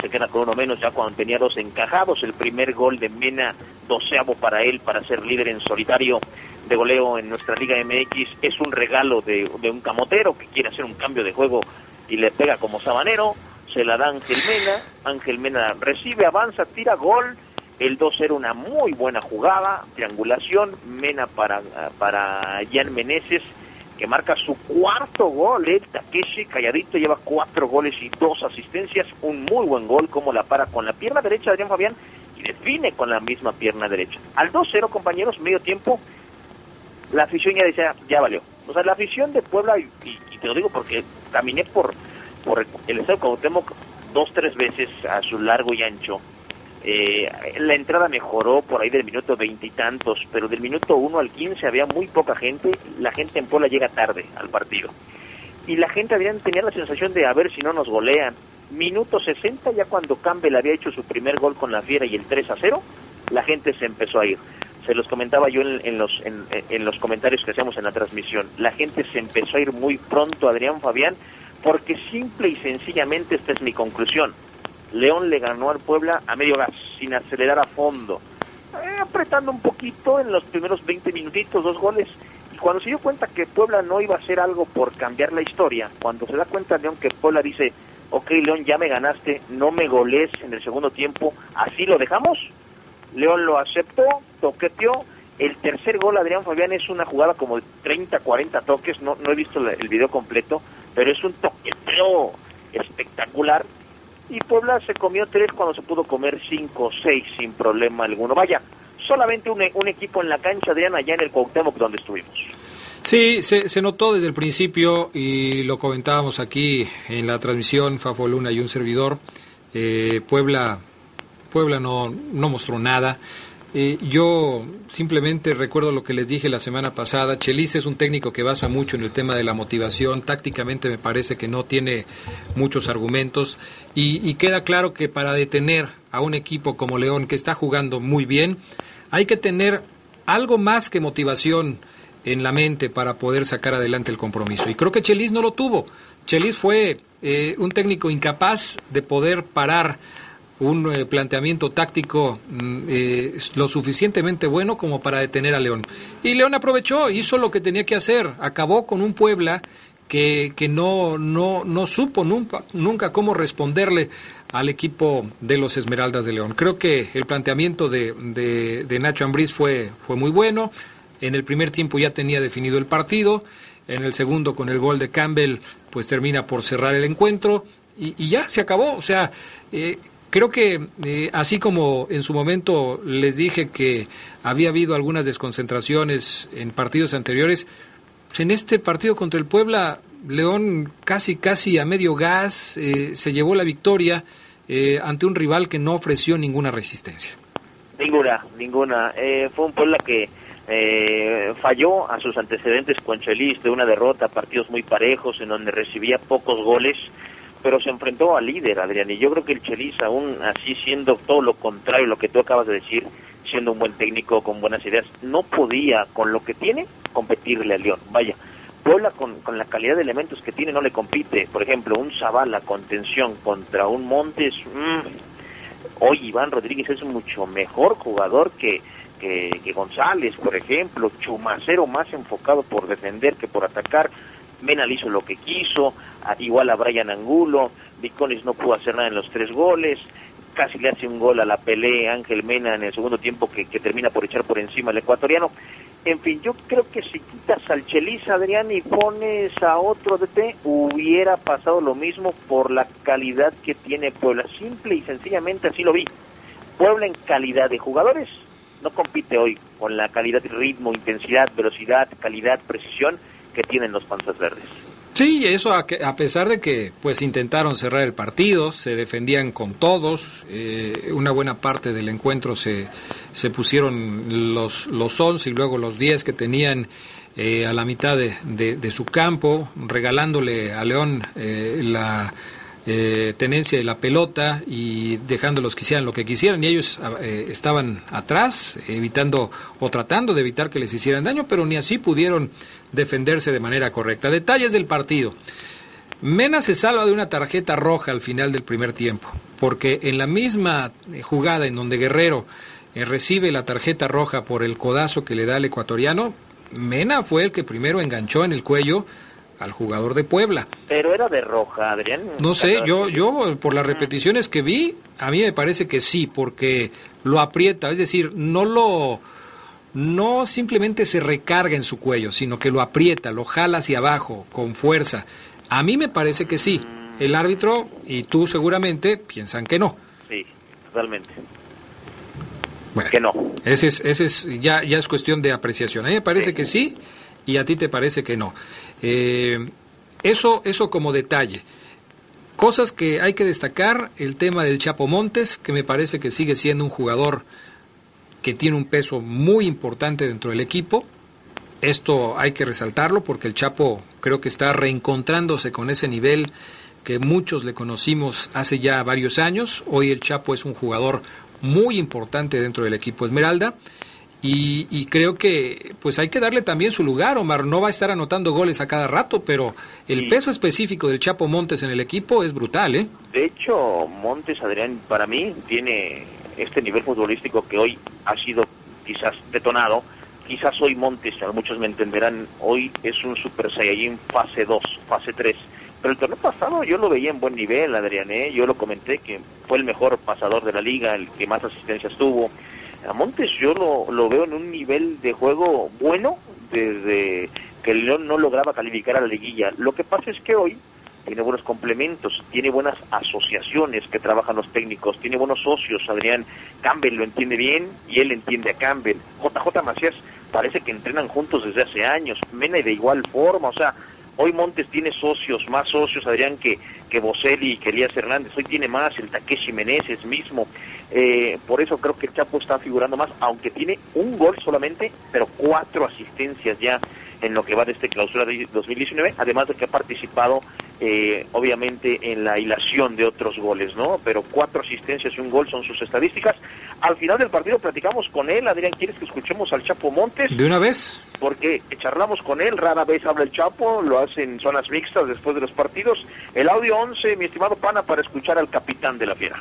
se queda con uno menos ya cuando tenía dos encajados, el primer gol de Mena, doceavo para él, para ser líder en solitario de goleo en nuestra Liga MX, es un regalo de, de un camotero que quiere hacer un cambio de juego y le pega como sabanero, se la da Ángel Mena, Ángel Mena recibe, avanza, tira gol, el 2-0 una muy buena jugada, triangulación, Mena para, para Jan Meneses, que marca su cuarto gol, eh, Takeshi calladito lleva cuatro goles y dos asistencias, un muy buen gol, como la para con la pierna derecha Adrián Fabián y define con la misma pierna derecha. Al 2-0 compañeros, medio tiempo, la afición ya decía, ya valió. O sea, la afición de Puebla, y, y- te lo digo porque caminé por, por el estado de Cuauhtémoc dos, tres veces a su largo y ancho. Eh, la entrada mejoró por ahí del minuto veintitantos, pero del minuto uno al quince había muy poca gente. La gente en Puebla llega tarde al partido. Y la gente Adrián, tenía la sensación de a ver si no nos golean. Minuto 60, ya cuando Campbell había hecho su primer gol con la Fiera y el 3 a 0, la gente se empezó a ir. Se los comentaba yo en, en los, en los comentarios que hacíamos en la transmisión. La gente se empezó a ir muy pronto, Adrián Fabián, porque simple y sencillamente esta es mi conclusión. León le ganó al Puebla a medio gas, sin acelerar a fondo, Eh, apretando un poquito en los primeros 20 minutitos, dos goles. Y cuando se dio cuenta que Puebla no iba a hacer algo por cambiar la historia, cuando se da cuenta León que Puebla dice, ok León, ya me ganaste, no me goles en el segundo tiempo, así lo dejamos, León lo aceptó, toqueteó. El tercer gol, Adrián Fabián, es una jugada como de 30, 40 toques. No, no he visto el video completo, pero es un toqueteo espectacular. Y Puebla se comió tres cuando se pudo comer cinco, seis sin problema alguno. Vaya, solamente un, e- equipo en la cancha, Adrián, allá en el Cuauhtémoc donde estuvimos. Sí, se, se notó desde el principio y lo comentábamos aquí en la transmisión, Fafo Luna y un servidor. eh, Puebla, Puebla no, no mostró nada. Eh, yo simplemente recuerdo lo que les dije la semana pasada. Chelis es un técnico que basa mucho en el tema de la motivación. Tácticamente me parece que no tiene muchos argumentos. Y, queda claro que para detener a un equipo como León, que está jugando muy bien, hay que tener algo más que motivación en la mente para poder sacar adelante el compromiso. Y creo que Chelis no lo tuvo. Chelis fue eh, un técnico incapaz de poder parar un eh, planteamiento táctico mm, eh, lo suficientemente bueno como para detener a León. Y León aprovechó, hizo lo que tenía que hacer, acabó con un Puebla que, que no, no, no supo nunca, nunca cómo responderle al equipo de los Esmeraldas de León. Creo que el planteamiento de, de, Nacho Ambriz fue, fue muy bueno. En el primer tiempo ya tenía definido el partido. En el segundo, con el gol de Campbell, pues termina por cerrar el encuentro. Y, y ya se acabó. O sea, eh, creo que eh, así como en su momento les dije que había habido algunas desconcentraciones en partidos anteriores, en este partido contra el Puebla, León casi, casi a medio gas eh, se llevó la victoria eh, ante un rival que no ofreció ninguna resistencia. Ninguna, ninguna. Eh, fue un Puebla que eh, falló a sus antecedentes con Chelis de una derrota, partidos muy parejos en donde recibía pocos goles, pero se enfrentó al líder, Adrián. Y yo creo que el Chelis, aún así siendo todo lo contrario, lo que tú acabas de decir, siendo un buen técnico con buenas ideas, no podía, con lo que tiene, competirle a León. Vaya, Puebla con, con la calidad de elementos que tiene no le compite. Por ejemplo, un Zavala con tensión contra un Montes. mmm, hoy Iván Rodríguez es mucho mejor jugador que, que, que González, por ejemplo. Chumacero más enfocado por defender que por atacar. Menal hizo lo que quiso, igual a Brian Angulo. Viconis no pudo hacer nada en los tres goles. Casi le hace un gol a la pelea Ángel Mena en el segundo tiempo que, que termina por echar por encima al ecuatoriano. En fin, yo creo que si quitas al Chelis, Adrián, y pones a otro DT, hubiera pasado lo mismo por la calidad que tiene Puebla. Simple y sencillamente así lo vi. Puebla en calidad de jugadores no compite hoy con la calidad, ritmo, intensidad, velocidad, calidad, precisión que tienen los Panzas Verdes. Sí, eso a, a, pesar de que pues intentaron cerrar el partido, se defendían con todos, eh, una buena parte del encuentro se, se pusieron los, los 11 y luego los 10 que tenían eh, a la mitad de, de, de, su campo, regalándole a León eh, la eh, tenencia de la pelota y dejándolos que hicieran lo que quisieran. Y ellos eh, estaban atrás evitando o tratando de evitar que les hicieran daño pero ni así pudieron defenderse de manera correcta. Detalles del partido. Mena se salva de una tarjeta roja al final del primer tiempo porque en la misma eh, jugada en donde Guerrero eh, recibe la tarjeta roja por el codazo que le da el ecuatoriano Mena fue el que primero enganchó en el cuello al jugador de Puebla. Pero era de roja, Adrián. No sé, yo, yo por las repeticiones que vi, a mí me parece que sí, porque lo aprieta, es decir, no lo, no simplemente se recarga en su cuello, sino que lo aprieta, lo jala hacia abajo con fuerza. A mí me parece que sí. El árbitro y tú seguramente piensan que no. Sí, totalmente. Bueno, que no. Ese es, ese es ya, ya es cuestión de apreciación. A mí me parece sí. que sí y a ti te parece que no. Eh, eso, eso como detalle. Cosas que hay que destacar, el tema del Chapo Montes, que me parece que sigue siendo un jugador que tiene un peso muy importante dentro del equipo. Esto hay que resaltarlo porque el Chapo creo que está reencontrándose con ese nivel que muchos le conocimos hace ya varios años. Hoy el Chapo es un jugador muy importante dentro del equipo Esmeralda. Y, y, creo que pues hay que darle también su lugar, Omar. No va a estar anotando goles a cada rato, pero el sí. peso específico del Chapo Montes en el equipo es brutal, ¿eh? De hecho, Montes, Adrián, para mí tiene este nivel futbolístico que hoy ha sido quizás detonado. Quizás hoy Montes, muchos me entenderán, hoy es un Super Saiyajin fase 2, fase 3. Pero el torneo pasado yo lo veía en buen nivel, Adrián, ¿eh? Yo lo comenté que fue el mejor pasador de la liga, el que más asistencias tuvo a Montes yo lo, lo, veo en un nivel de juego bueno desde que León no lograba calificar a la liguilla. Lo que pasa es que hoy tiene buenos complementos, tiene buenas asociaciones que trabajan los técnicos, tiene buenos socios, Adrián Campbell lo entiende bien y él entiende a Campbell. JJ Macías parece que entrenan juntos desde hace años, Mena y de igual forma, o sea, hoy Montes tiene socios, más socios, Adrián, que, que Boselli y que Elías Hernández, hoy tiene más, el Takeshi Meneses mismo, eh, por eso creo que el Chapo está figurando más, aunque tiene un gol solamente, pero cuatro asistencias ya en lo que va de este clausura de 2019, además de que ha participado eh, obviamente en la hilación de otros goles, ¿no? Pero cuatro asistencias y un gol son sus estadísticas. Al final del partido platicamos con él, Adrián, ¿quieres que escuchemos al Chapo Montes? ¿De una vez? Porque charlamos con él, rara vez habla el Chapo, lo hace en zonas mixtas después de los partidos. El audio 11, mi estimado Pana, para escuchar al capitán de la Fiera.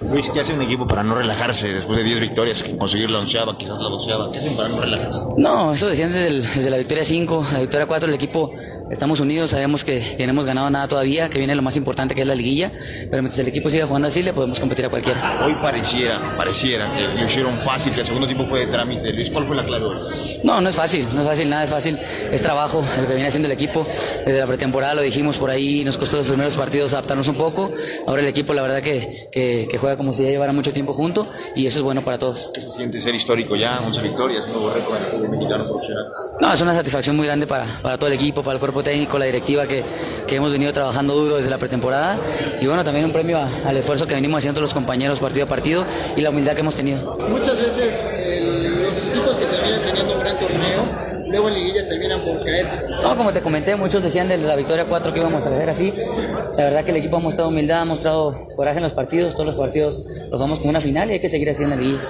Luis, ¿qué hace un equipo para no relajarse después de 10 victorias? Conseguir la onceava, quizás la doceava. ¿Qué hacen para no relajarse? No, eso decían desde, desde la victoria 5, la victoria 4, el equipo estamos unidos, sabemos que, que, no hemos ganado nada todavía, que viene lo más importante que es la liguilla, pero mientras el equipo siga jugando así le podemos competir a cualquiera. Hoy pareciera, pareciera que lo hicieron fácil, que el segundo tiempo fue de trámite. Luis, ¿cuál fue la clave hoy? No, no es fácil, no es fácil, nada es fácil, es trabajo el que viene haciendo el equipo. Desde la pretemporada lo dijimos por ahí, nos costó los primeros partidos adaptarnos un poco, ahora el equipo la verdad que, que, que juega como si ya llevara mucho tiempo junto y eso es bueno para todos. ¿Qué se siente ser histórico ya? 11 victorias, un nuevo récord en el fútbol mexicano profesional. No, es una satisfacción muy grande para, para todo el equipo, para el cuerpo técnico, la directiva que, que hemos venido trabajando duro desde la pretemporada y bueno, también un premio a, al esfuerzo que venimos haciendo los compañeros partido a partido y la humildad que hemos tenido. Muchas veces eh, los equipos que terminan teniendo un gran torneo luego en liguilla terminan por caerse. No, como te comenté, muchos decían desde la victoria 4 que íbamos a hacer así. La verdad que el equipo ha mostrado humildad, ha mostrado coraje en los partidos, todos los partidos los vamos como una final y hay que seguir haciendo la liguilla.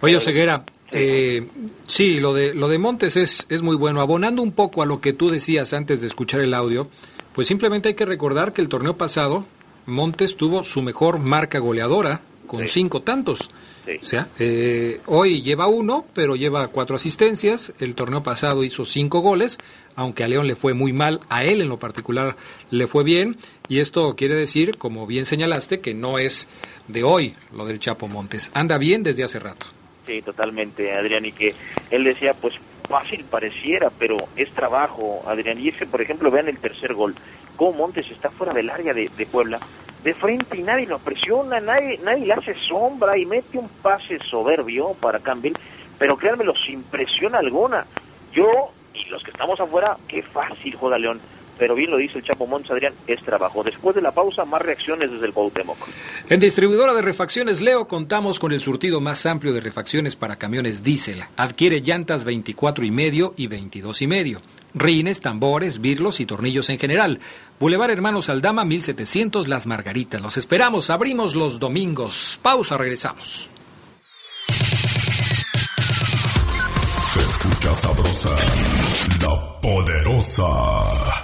Oye, Oseguera, eh, sí, lo de, lo de Montes es, es muy bueno. Abonando un poco a lo que tú decías antes de escuchar el audio, pues simplemente hay que recordar que el torneo pasado Montes tuvo su mejor marca goleadora con sí. cinco tantos. Sí. O sea, eh, hoy lleva uno, pero lleva cuatro asistencias. El torneo pasado hizo cinco goles, aunque a León le fue muy mal, a él en lo particular le fue bien. Y esto quiere decir, como bien señalaste, que no es de hoy lo del Chapo Montes. Anda bien desde hace rato. Sí, totalmente, Adrián, y que él decía, pues fácil pareciera, pero es trabajo, Adrián. Y ese, por ejemplo, vean el tercer gol, cómo Montes está fuera del área de, de Puebla, de frente y nadie lo presiona, nadie, nadie le hace sombra y mete un pase soberbio para Campbell, pero créanmelo, sin presión alguna. Yo y los que estamos afuera, qué fácil juega León pero bien lo dice el Chapo Montes, Adrián, es trabajo. Después de la pausa, más reacciones desde el Cuauhtémoc. En distribuidora de refacciones Leo contamos con el surtido más amplio de refacciones para camiones diésel. Adquiere llantas 24 y medio y 22 y medio. Rines, tambores, birlos y tornillos en general. Boulevard Hermanos Aldama 1700 Las Margaritas. Los esperamos, abrimos los domingos. Pausa, regresamos. Sabrosa, la poderosa.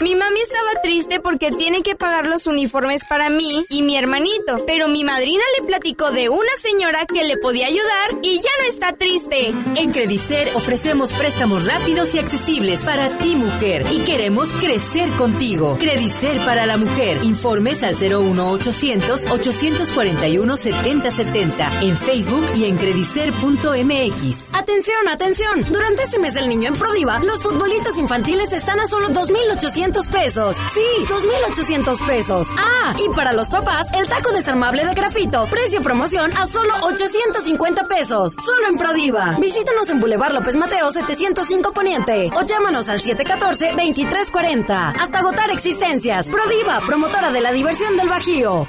Mi mami estaba triste porque tiene que pagar los uniformes para mí y mi hermanito, pero mi madrina le platicó de una señora que le podía ayudar y ya no está triste. En Credicer ofrecemos préstamos rápidos y accesibles para ti, mujer, y queremos crecer contigo. Credicer para la mujer. Informes al 01800 841 7070 en Facebook y en credicer.mx. Atención, atención. Durante este mes niño en Prodiva, los futbolitos infantiles están a solo 2,800 pesos. Sí, 2,800 pesos. Ah, y para los papás, el taco desarmable de grafito. Precio promoción a solo 850 pesos. Solo en Prodiva. Visítanos en Boulevard López Mateo 705 Poniente o llámanos al 714-2340. Hasta agotar existencias. Prodiva, promotora de la diversión del Bajío.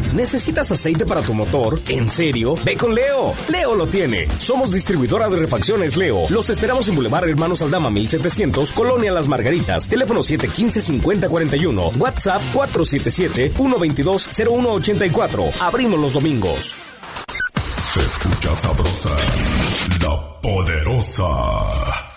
¿Necesitas aceite para tu motor? ¿En serio? Ve con Leo. Leo lo tiene. Somos distribuidora de refacciones Leo. Los esperamos en Boulevard Hermanos Aldama 1700, Colonia Las Margaritas. Teléfono 715-5041. WhatsApp 477-122-0184. Abrimos los domingos. Se escucha sabrosa, la poderosa.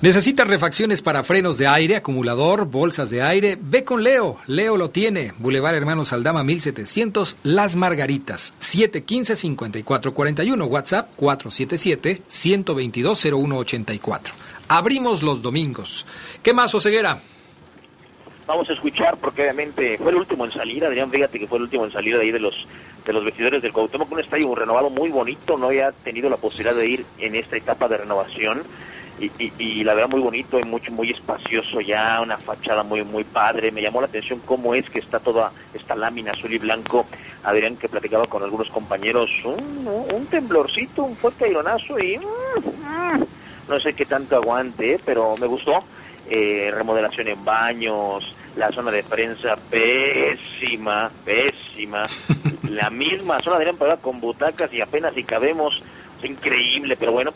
¿Necesitas refacciones para frenos de aire, acumulador, bolsas de aire? Ve con Leo. Leo lo tiene. Boulevard Hermanos Aldama 1700, Las Margaritas. 715-5441. WhatsApp 477-122-0184. Abrimos los domingos. ¿Qué más, Oseguera? Vamos a escuchar porque obviamente fue el último en salir, Adrián, fíjate que fue el último en salir de ahí de los de los vestidores del Cuauhtémoc, un estadio renovado muy bonito, no había tenido la posibilidad de ir en esta etapa de renovación y, y, y, la verdad muy bonito y mucho muy espacioso ya una fachada muy muy padre. Me llamó la atención cómo es que está toda esta lámina azul y blanco. Adrián que platicaba con algunos compañeros un, un temblorcito un fuerte aironazo y mm, no sé qué tanto aguante pero me gustó. Eh, remodelación en baños la zona de prensa pésima pésima. La misma zona Adrián para con butacas y apenas si cabemos increíble pero bueno.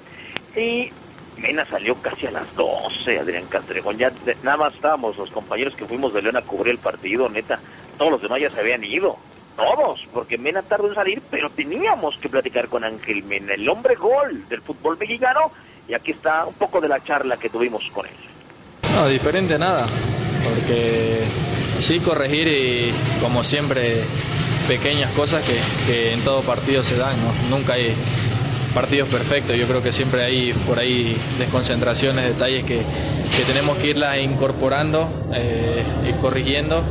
Y Mena salió casi a las 12, Adrián Castrejón. Ya nada más estábamos los compañeros que fuimos de León a cubrir el partido, neta. Todos los demás ya se habían ido. Todos, porque Mena tardó en salir, pero teníamos que platicar con Ángel Mena, el hombre gol del fútbol mexicano. Y aquí está un poco de la charla que tuvimos con él. No, diferente nada, porque sí corregir y como siempre pequeñas cosas que, que en todo partido se dan, ¿no? Nunca hay partidos perfectos. Yo creo que siempre hay por ahí desconcentraciones, detalles que, que tenemos que irlas incorporando eh, y corrigiendo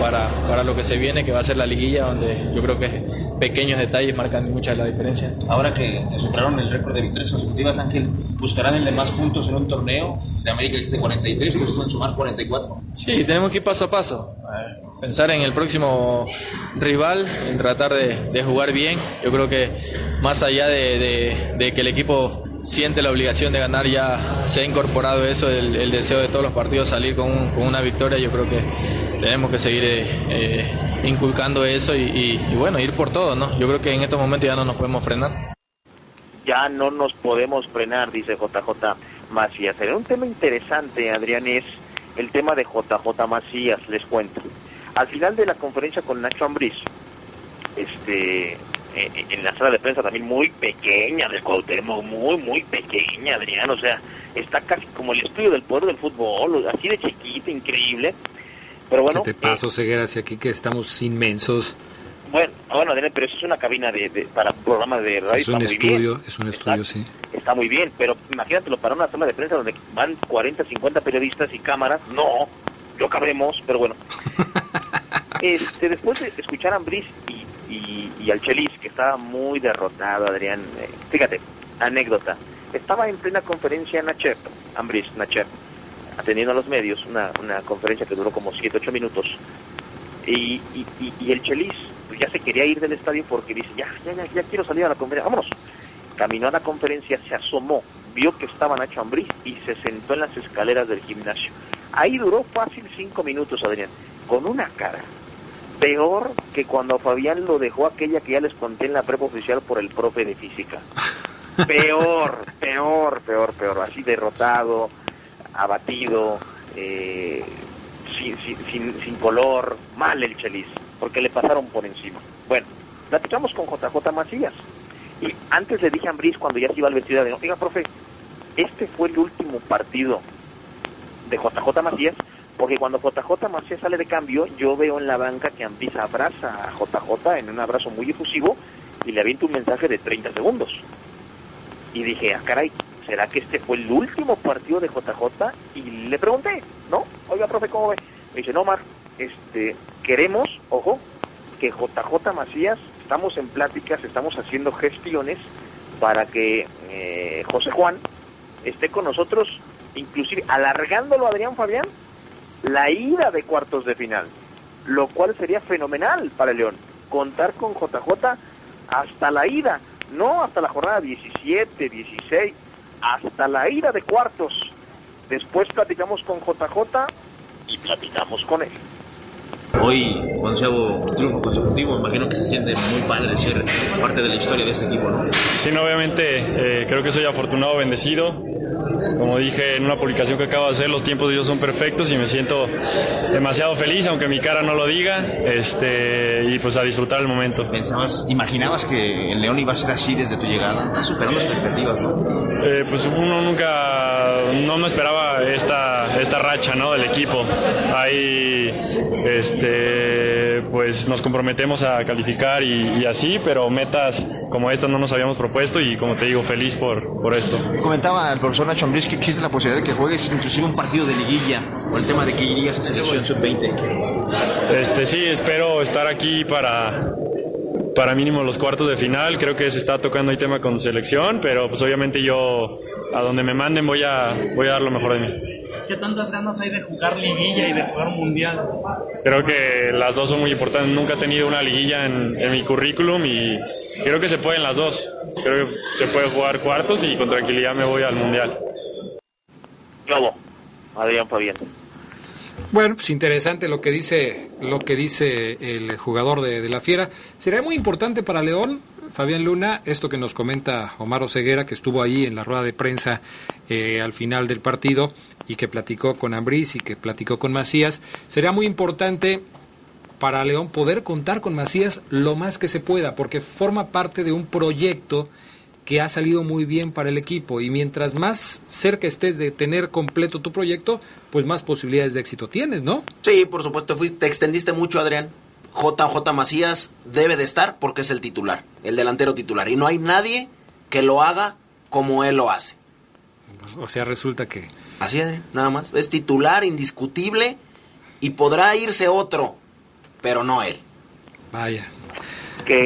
para, para lo que se viene, que va a ser la liguilla, donde yo creo que pequeños detalles marcan mucha la diferencia. Ahora que, que superaron el récord de victorias consecutivas, Ángel, ¿buscarán el de más puntos en un torneo? De América existe 43, ustedes pueden sumar 44. Sí, tenemos que ir paso a paso. Pensar en el próximo rival, en tratar de, de jugar bien. Yo creo que más allá de, de, que el equipo siente la obligación de ganar, ya se ha incorporado eso, el, deseo de todos los partidos salir con, una victoria. Yo creo que tenemos que seguir eh, eh, inculcando eso y, bueno, ir por todo, ¿no? Yo creo que en estos momentos ya no nos podemos frenar. Ya no nos podemos frenar, dice JJ Macías. Era un tema interesante, Adrián, es el tema de JJ Macías, les cuento. Al final de la conferencia con Nacho Ambriz, este, en la sala de prensa también muy pequeña del Cuauhtémoc, muy, muy pequeña, Adrián, o sea, está casi como el estudio del poder del fútbol, así de chiquita, increíble. Pero bueno. ¿Qué te paso, Ceguera, hacia aquí que estamos inmensos? Bueno, bueno, Adrián, pero eso es una cabina de, para programas de radio. Es un estudio, es un estudio, sí. Está muy bien, pero imagínatelo para una sala de prensa donde van 40, 50 periodistas y cámaras. No, lo cabemos, pero bueno. este, después de escuchar a Ambris y y, al Chelis, que estaba muy derrotado, Adrián. Eh, fíjate, anécdota. Estaba en plena conferencia Nachep, Ambris, Nachep, atendiendo a los medios, una, una conferencia que duró como 7, 8 minutos. Y, y, el Chelis ya se quería ir del estadio porque dice, ya, ya, ya, quiero salir a la conferencia, vámonos. Caminó a la conferencia, se asomó, vio que estaba Nacho Ambris y se sentó en las escaleras del gimnasio. Ahí duró fácil cinco minutos, Adrián, con una cara peor que cuando Fabián lo dejó aquella que ya les conté en la prepa oficial por el profe de física. Peor, peor, peor, peor. Así derrotado, abatido, eh, sin, sin, sin, color, mal el Chelis, porque le pasaron por encima. Bueno, platicamos con JJ Macías. Y antes le dije a Ambris cuando ya se iba al vestido de oiga, profe, este fue el último partido de JJ Macías porque cuando JJ Macías sale de cambio, yo veo en la banca que Ambisa abraza a JJ en un abrazo muy efusivo y le avienta un mensaje de 30 segundos. Y dije, ah, caray, ¿será que este fue el último partido de JJ? Y le pregunté, ¿no? Oiga, profe, ¿cómo ve? Me dice, no, Mar, este, queremos, ojo, que JJ Macías, estamos en pláticas, estamos haciendo gestiones para que eh, José Juan esté con nosotros, inclusive alargándolo a Adrián Fabián la ida de cuartos de final, lo cual sería fenomenal para León. Contar con JJ hasta la ida, no hasta la jornada 17, 16, hasta la ida de cuartos. Después platicamos con JJ y platicamos con él. Hoy, onceavo triunfo consecutivo, imagino que se siente muy padre ser parte de la historia de este equipo, ¿no? Sí, obviamente eh, creo que soy afortunado, bendecido. Como dije en una publicación que acabo de hacer, los tiempos de Dios son perfectos y me siento demasiado feliz, aunque mi cara no lo diga, este, y pues a disfrutar el momento. ¿Pensabas, imaginabas que el León iba a ser así desde tu llegada? Estás superando expectativas, ¿no? Eh, pues uno nunca, no me esperaba esta, esta racha, ¿no? Del equipo. Ahí, este, pues nos comprometemos a calificar y, así, pero metas como estas no nos habíamos propuesto y como te digo, feliz por, por esto. Comentaba el profesor Nacho Ambriz que existe la posibilidad de que juegues inclusive un partido de liguilla o el tema de que irías a selección sub-20. Este, sí, espero estar aquí para, para mínimo los cuartos de final. Creo que se está tocando el tema con selección, pero pues obviamente yo a donde me manden voy a, voy a dar lo mejor de mí. ¿Qué tantas ganas hay de jugar liguilla y de jugar mundial? Creo que las dos son muy importantes. Nunca he tenido una liguilla en, en mi currículum y creo que se pueden las dos. Creo que se puede jugar cuartos y con tranquilidad me voy al mundial. Adrián Fabián. Bueno, pues interesante lo que dice lo que dice el jugador de, de la Fiera. Será muy importante para León Fabián Luna, esto que nos comenta Omar Oseguera, que estuvo ahí en la rueda de prensa eh, al final del partido y que platicó con Ambriz y que platicó con Macías, sería muy importante para León poder contar con Macías lo más que se pueda, porque forma parte de un proyecto que ha salido muy bien para el equipo y mientras más cerca estés de tener completo tu proyecto, pues más posibilidades de éxito tienes, ¿no? Sí, por supuesto, te extendiste mucho, Adrián. JJ Macías debe de estar porque es el titular, el delantero titular. Y no hay nadie que lo haga como él lo hace. O sea, resulta que... Así, es, nada más. Es titular, indiscutible, y podrá irse otro, pero no él. Vaya que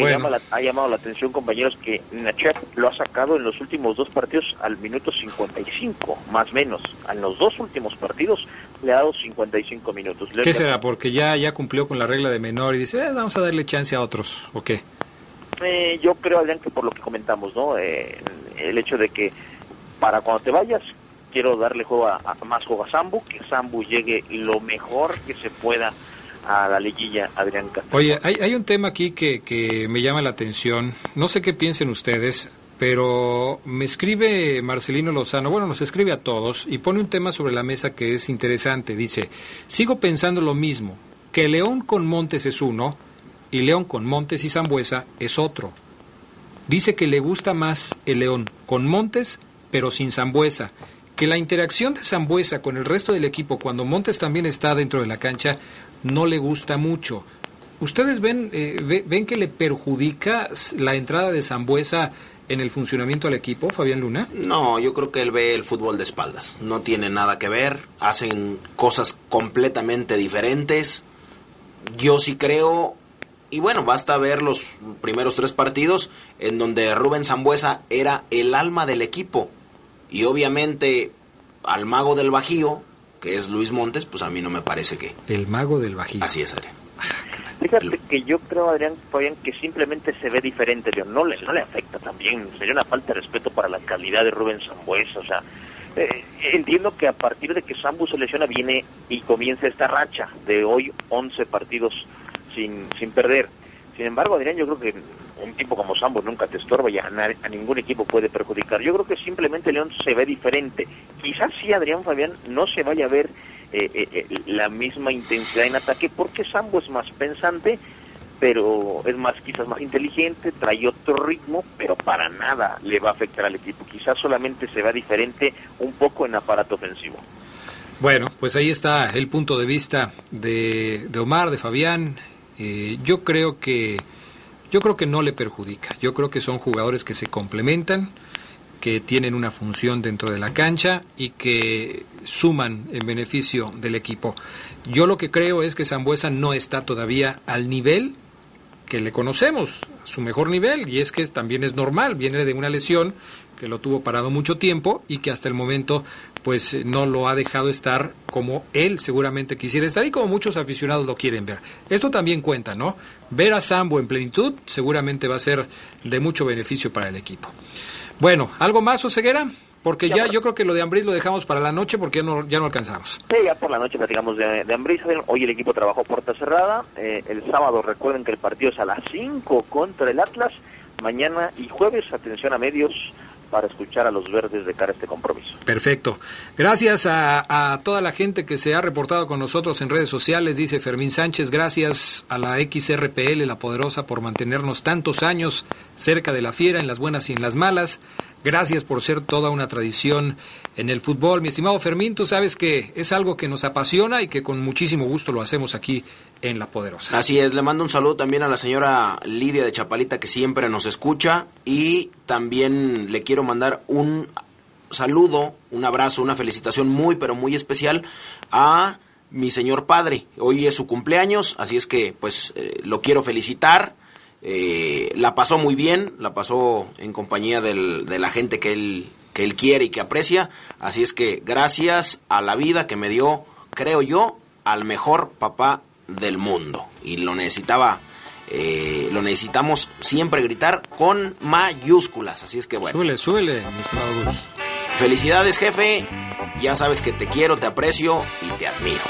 ha llamado la atención, compañeros, que Nachet lo ha sacado en los últimos dos partidos al minuto 55, más o menos. En los dos últimos partidos le ha dado 55 minutos. ¿Qué será? Porque ya, ya cumplió con la regla de menor y dice, eh, vamos a darle chance a otros, ¿o qué? Eh, yo creo, Adrián, que por lo que comentamos, ¿no? Eh, el hecho de que para cuando te vayas, quiero darle juego a, a- más juego a Sambu, que Sambu llegue lo mejor que se pueda a la liguilla Adrián Castillo. Oye, hay, hay un tema aquí que, que me llama la atención. No sé qué piensen ustedes, pero me escribe Marcelino Lozano, bueno, nos escribe a todos y pone un tema sobre la mesa que es interesante. Dice, sigo pensando lo mismo, que León con Montes es uno y León con Montes y Zambuesa es otro. Dice que le gusta más el León con Montes, pero sin Zambuesa. Que la interacción de Zambuesa con el resto del equipo, cuando Montes también está dentro de la cancha, no le gusta mucho. ¿Ustedes ven, eh, ve- ven que le perjudica la entrada de Zambuesa en el funcionamiento del equipo, Fabián Luna? No, yo creo que él ve el fútbol de espaldas. No tiene nada que ver. Hacen cosas completamente diferentes. Yo sí creo, y bueno, basta ver los primeros tres partidos en donde Rubén Zambuesa era el alma del equipo. Y obviamente al mago del Bajío, que es Luis Montes, pues a mí no me parece que. El mago del Bajío. Así es, Adrián. Fíjate que yo creo, Adrián, Fabián, que simplemente se ve diferente, León. No le, no le afecta también. Sería una falta de respeto para la calidad de Rubén Sambuesa. O sea, eh, entiendo que a partir de que Sambu se lesiona viene y comienza esta racha de hoy 11 partidos sin, sin perder. Sin embargo, Adrián, yo creo que un tipo como Sambu nunca te estorba y a, ningún equipo puede perjudicar. Yo creo que simplemente León se ve diferente. Quizás sí, Adrián Fabián, no se vaya a ver eh, eh, eh, la misma intensidad en ataque porque Sambo es más pensante, pero es más quizás más inteligente, trae otro ritmo, pero para nada le va a afectar al equipo. Quizás solamente se va diferente un poco en aparato ofensivo. Bueno, pues ahí está el punto de vista de, Omar, de Fabián. Yo creo que yo creo que no le perjudica. Yo creo que son jugadores que se complementan, que tienen una función dentro de la cancha y que suman en beneficio del equipo. Yo lo que creo es que Zambuesa no está todavía al nivel que le conocemos, su mejor nivel, y es que también es normal, viene de una lesión que lo tuvo parado mucho tiempo y que hasta el momento pues eh, no lo ha dejado estar como él seguramente quisiera estar y como muchos aficionados lo quieren ver. Esto también cuenta, ¿no? Ver a Sambo en plenitud seguramente va a ser de mucho beneficio para el equipo. Bueno, ¿algo más, Oseguera? Porque ya, yo creo que lo de Ambris lo dejamos para la noche porque ya no, ya no alcanzamos. Sí, ya por la noche platicamos de, de. Hoy el equipo trabajó puerta cerrada. Eh, el sábado recuerden que el partido es a las 5 contra el Atlas. Mañana y jueves, atención a medios para escuchar a los verdes de cara a este compromiso. Perfecto. Gracias a, toda la gente que se ha reportado con nosotros en redes sociales, dice Fermín Sánchez. Gracias a la XRPL, la poderosa, por mantenernos tantos años cerca de la fiera, en las buenas y en las malas. Gracias por ser toda una tradición en el fútbol. Mi estimado Fermín, tú sabes que es algo que nos apasiona y que con muchísimo gusto lo hacemos aquí en La Poderosa. Así es, le mando un saludo también a la señora Lidia de Chapalita que siempre nos escucha y también le quiero mandar un saludo, un abrazo, una felicitación muy pero muy especial a mi señor padre. Hoy es su cumpleaños, así es que pues eh, lo quiero felicitar. Eh, la pasó muy bien, la pasó en compañía del- de la gente que él, que él quiere y que aprecia. Así es que gracias a la vida que me dio, creo yo, al mejor papá del mundo. Y lo necesitaba, eh, lo necesitamos siempre gritar con mayúsculas. Así es que bueno. Súbele, súbele. Felicidades, jefe. Ya sabes que te quiero, te aprecio y te admiro.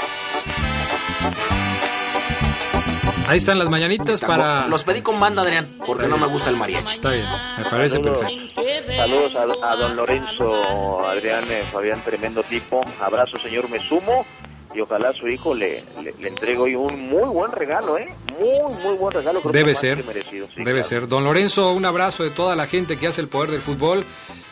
Ahí están las mañanitas para... Los pedí con banda, Adrián, porque no me gusta el mariachi. Está bien, me parece Saludos. perfecto. Saludos a, a don Lorenzo, Adrián, eh, Fabián, tremendo tipo. Abrazo, señor, me sumo. Y ojalá a su hijo le, le, le entregue hoy un muy buen regalo, ¿eh? Muy, muy buen regalo. Creo Debe ser, merecido, sí, debe claro. ser. Don Lorenzo, un abrazo de toda la gente que hace el poder del fútbol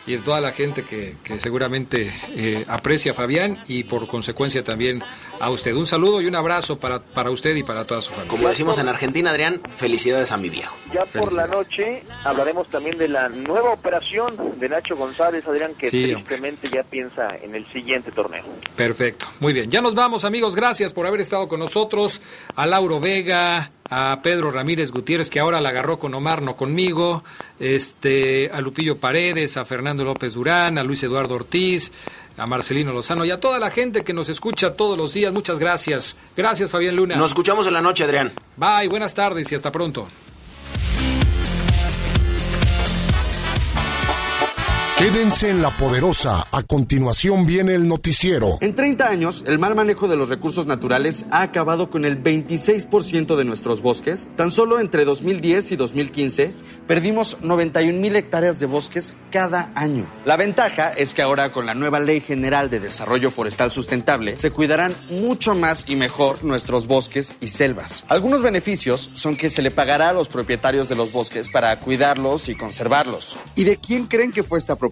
y de toda la gente que, que seguramente eh, aprecia a Fabián y por consecuencia también a usted. Un saludo y un abrazo para, para usted y para toda su familia. Como decimos en Argentina, Adrián, felicidades a mi viejo. Ya por la noche hablaremos también de la nueva operación de Nacho González, Adrián, que Sí, tristemente ya piensa en el siguiente torneo. Perfecto, muy bien. Ya nos vamos amigos, gracias por haber estado con nosotros. A Lauro Vega, a Pedro Ramírez Gutiérrez, que ahora la agarró con Omar, no conmigo, este, a Lupillo Paredes, a Fernando López Durán, a Luis Eduardo Ortiz, a Marcelino Lozano y a toda la gente que nos escucha todos los días. Muchas gracias. Gracias Fabián Luna. Nos escuchamos en la noche, Adrián. Bye, buenas tardes y hasta pronto. Quédense en la poderosa. A continuación viene el noticiero. En 30 años, el mal manejo de los recursos naturales ha acabado con el 26% de nuestros bosques. Tan solo entre 2010 y 2015 perdimos 91 mil hectáreas de bosques cada año. La ventaja es que ahora con la nueva Ley General de Desarrollo Forestal Sustentable se cuidarán mucho más y mejor nuestros bosques y selvas. Algunos beneficios son que se le pagará a los propietarios de los bosques para cuidarlos y conservarlos. ¿Y de quién creen que fue esta propuesta?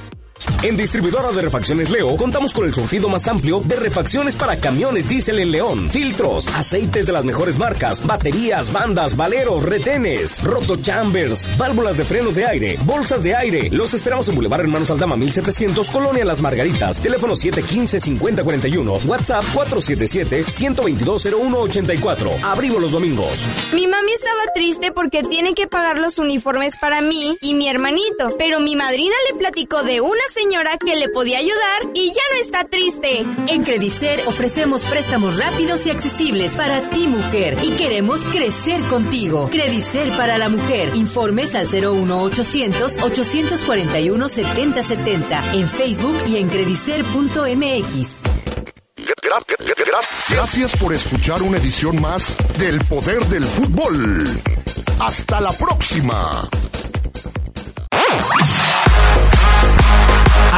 En Distribuidora de Refacciones Leo contamos con el surtido más amplio de refacciones para camiones diésel en León, filtros, aceites de las mejores marcas, baterías, bandas, valeros, retenes, rotochambers, válvulas de frenos de aire, bolsas de aire. Los esperamos en Boulevard Hermanos Aldama 1700, Colonia Las Margaritas, teléfono 715-5041, WhatsApp 477-122-0184. Abrimos los domingos. Mi mami estaba triste porque tiene que pagar los uniformes para mí y mi hermanito, pero mi madrina le platicó de una señora que le podía ayudar y ya no está triste. En Credicer ofrecemos préstamos rápidos y accesibles para ti, mujer, y queremos crecer contigo. Credicer para la mujer. Informes al 01800 841 7070 en Facebook y en credicer.mx. Gracias por escuchar una edición más del Poder del Fútbol. Hasta la próxima.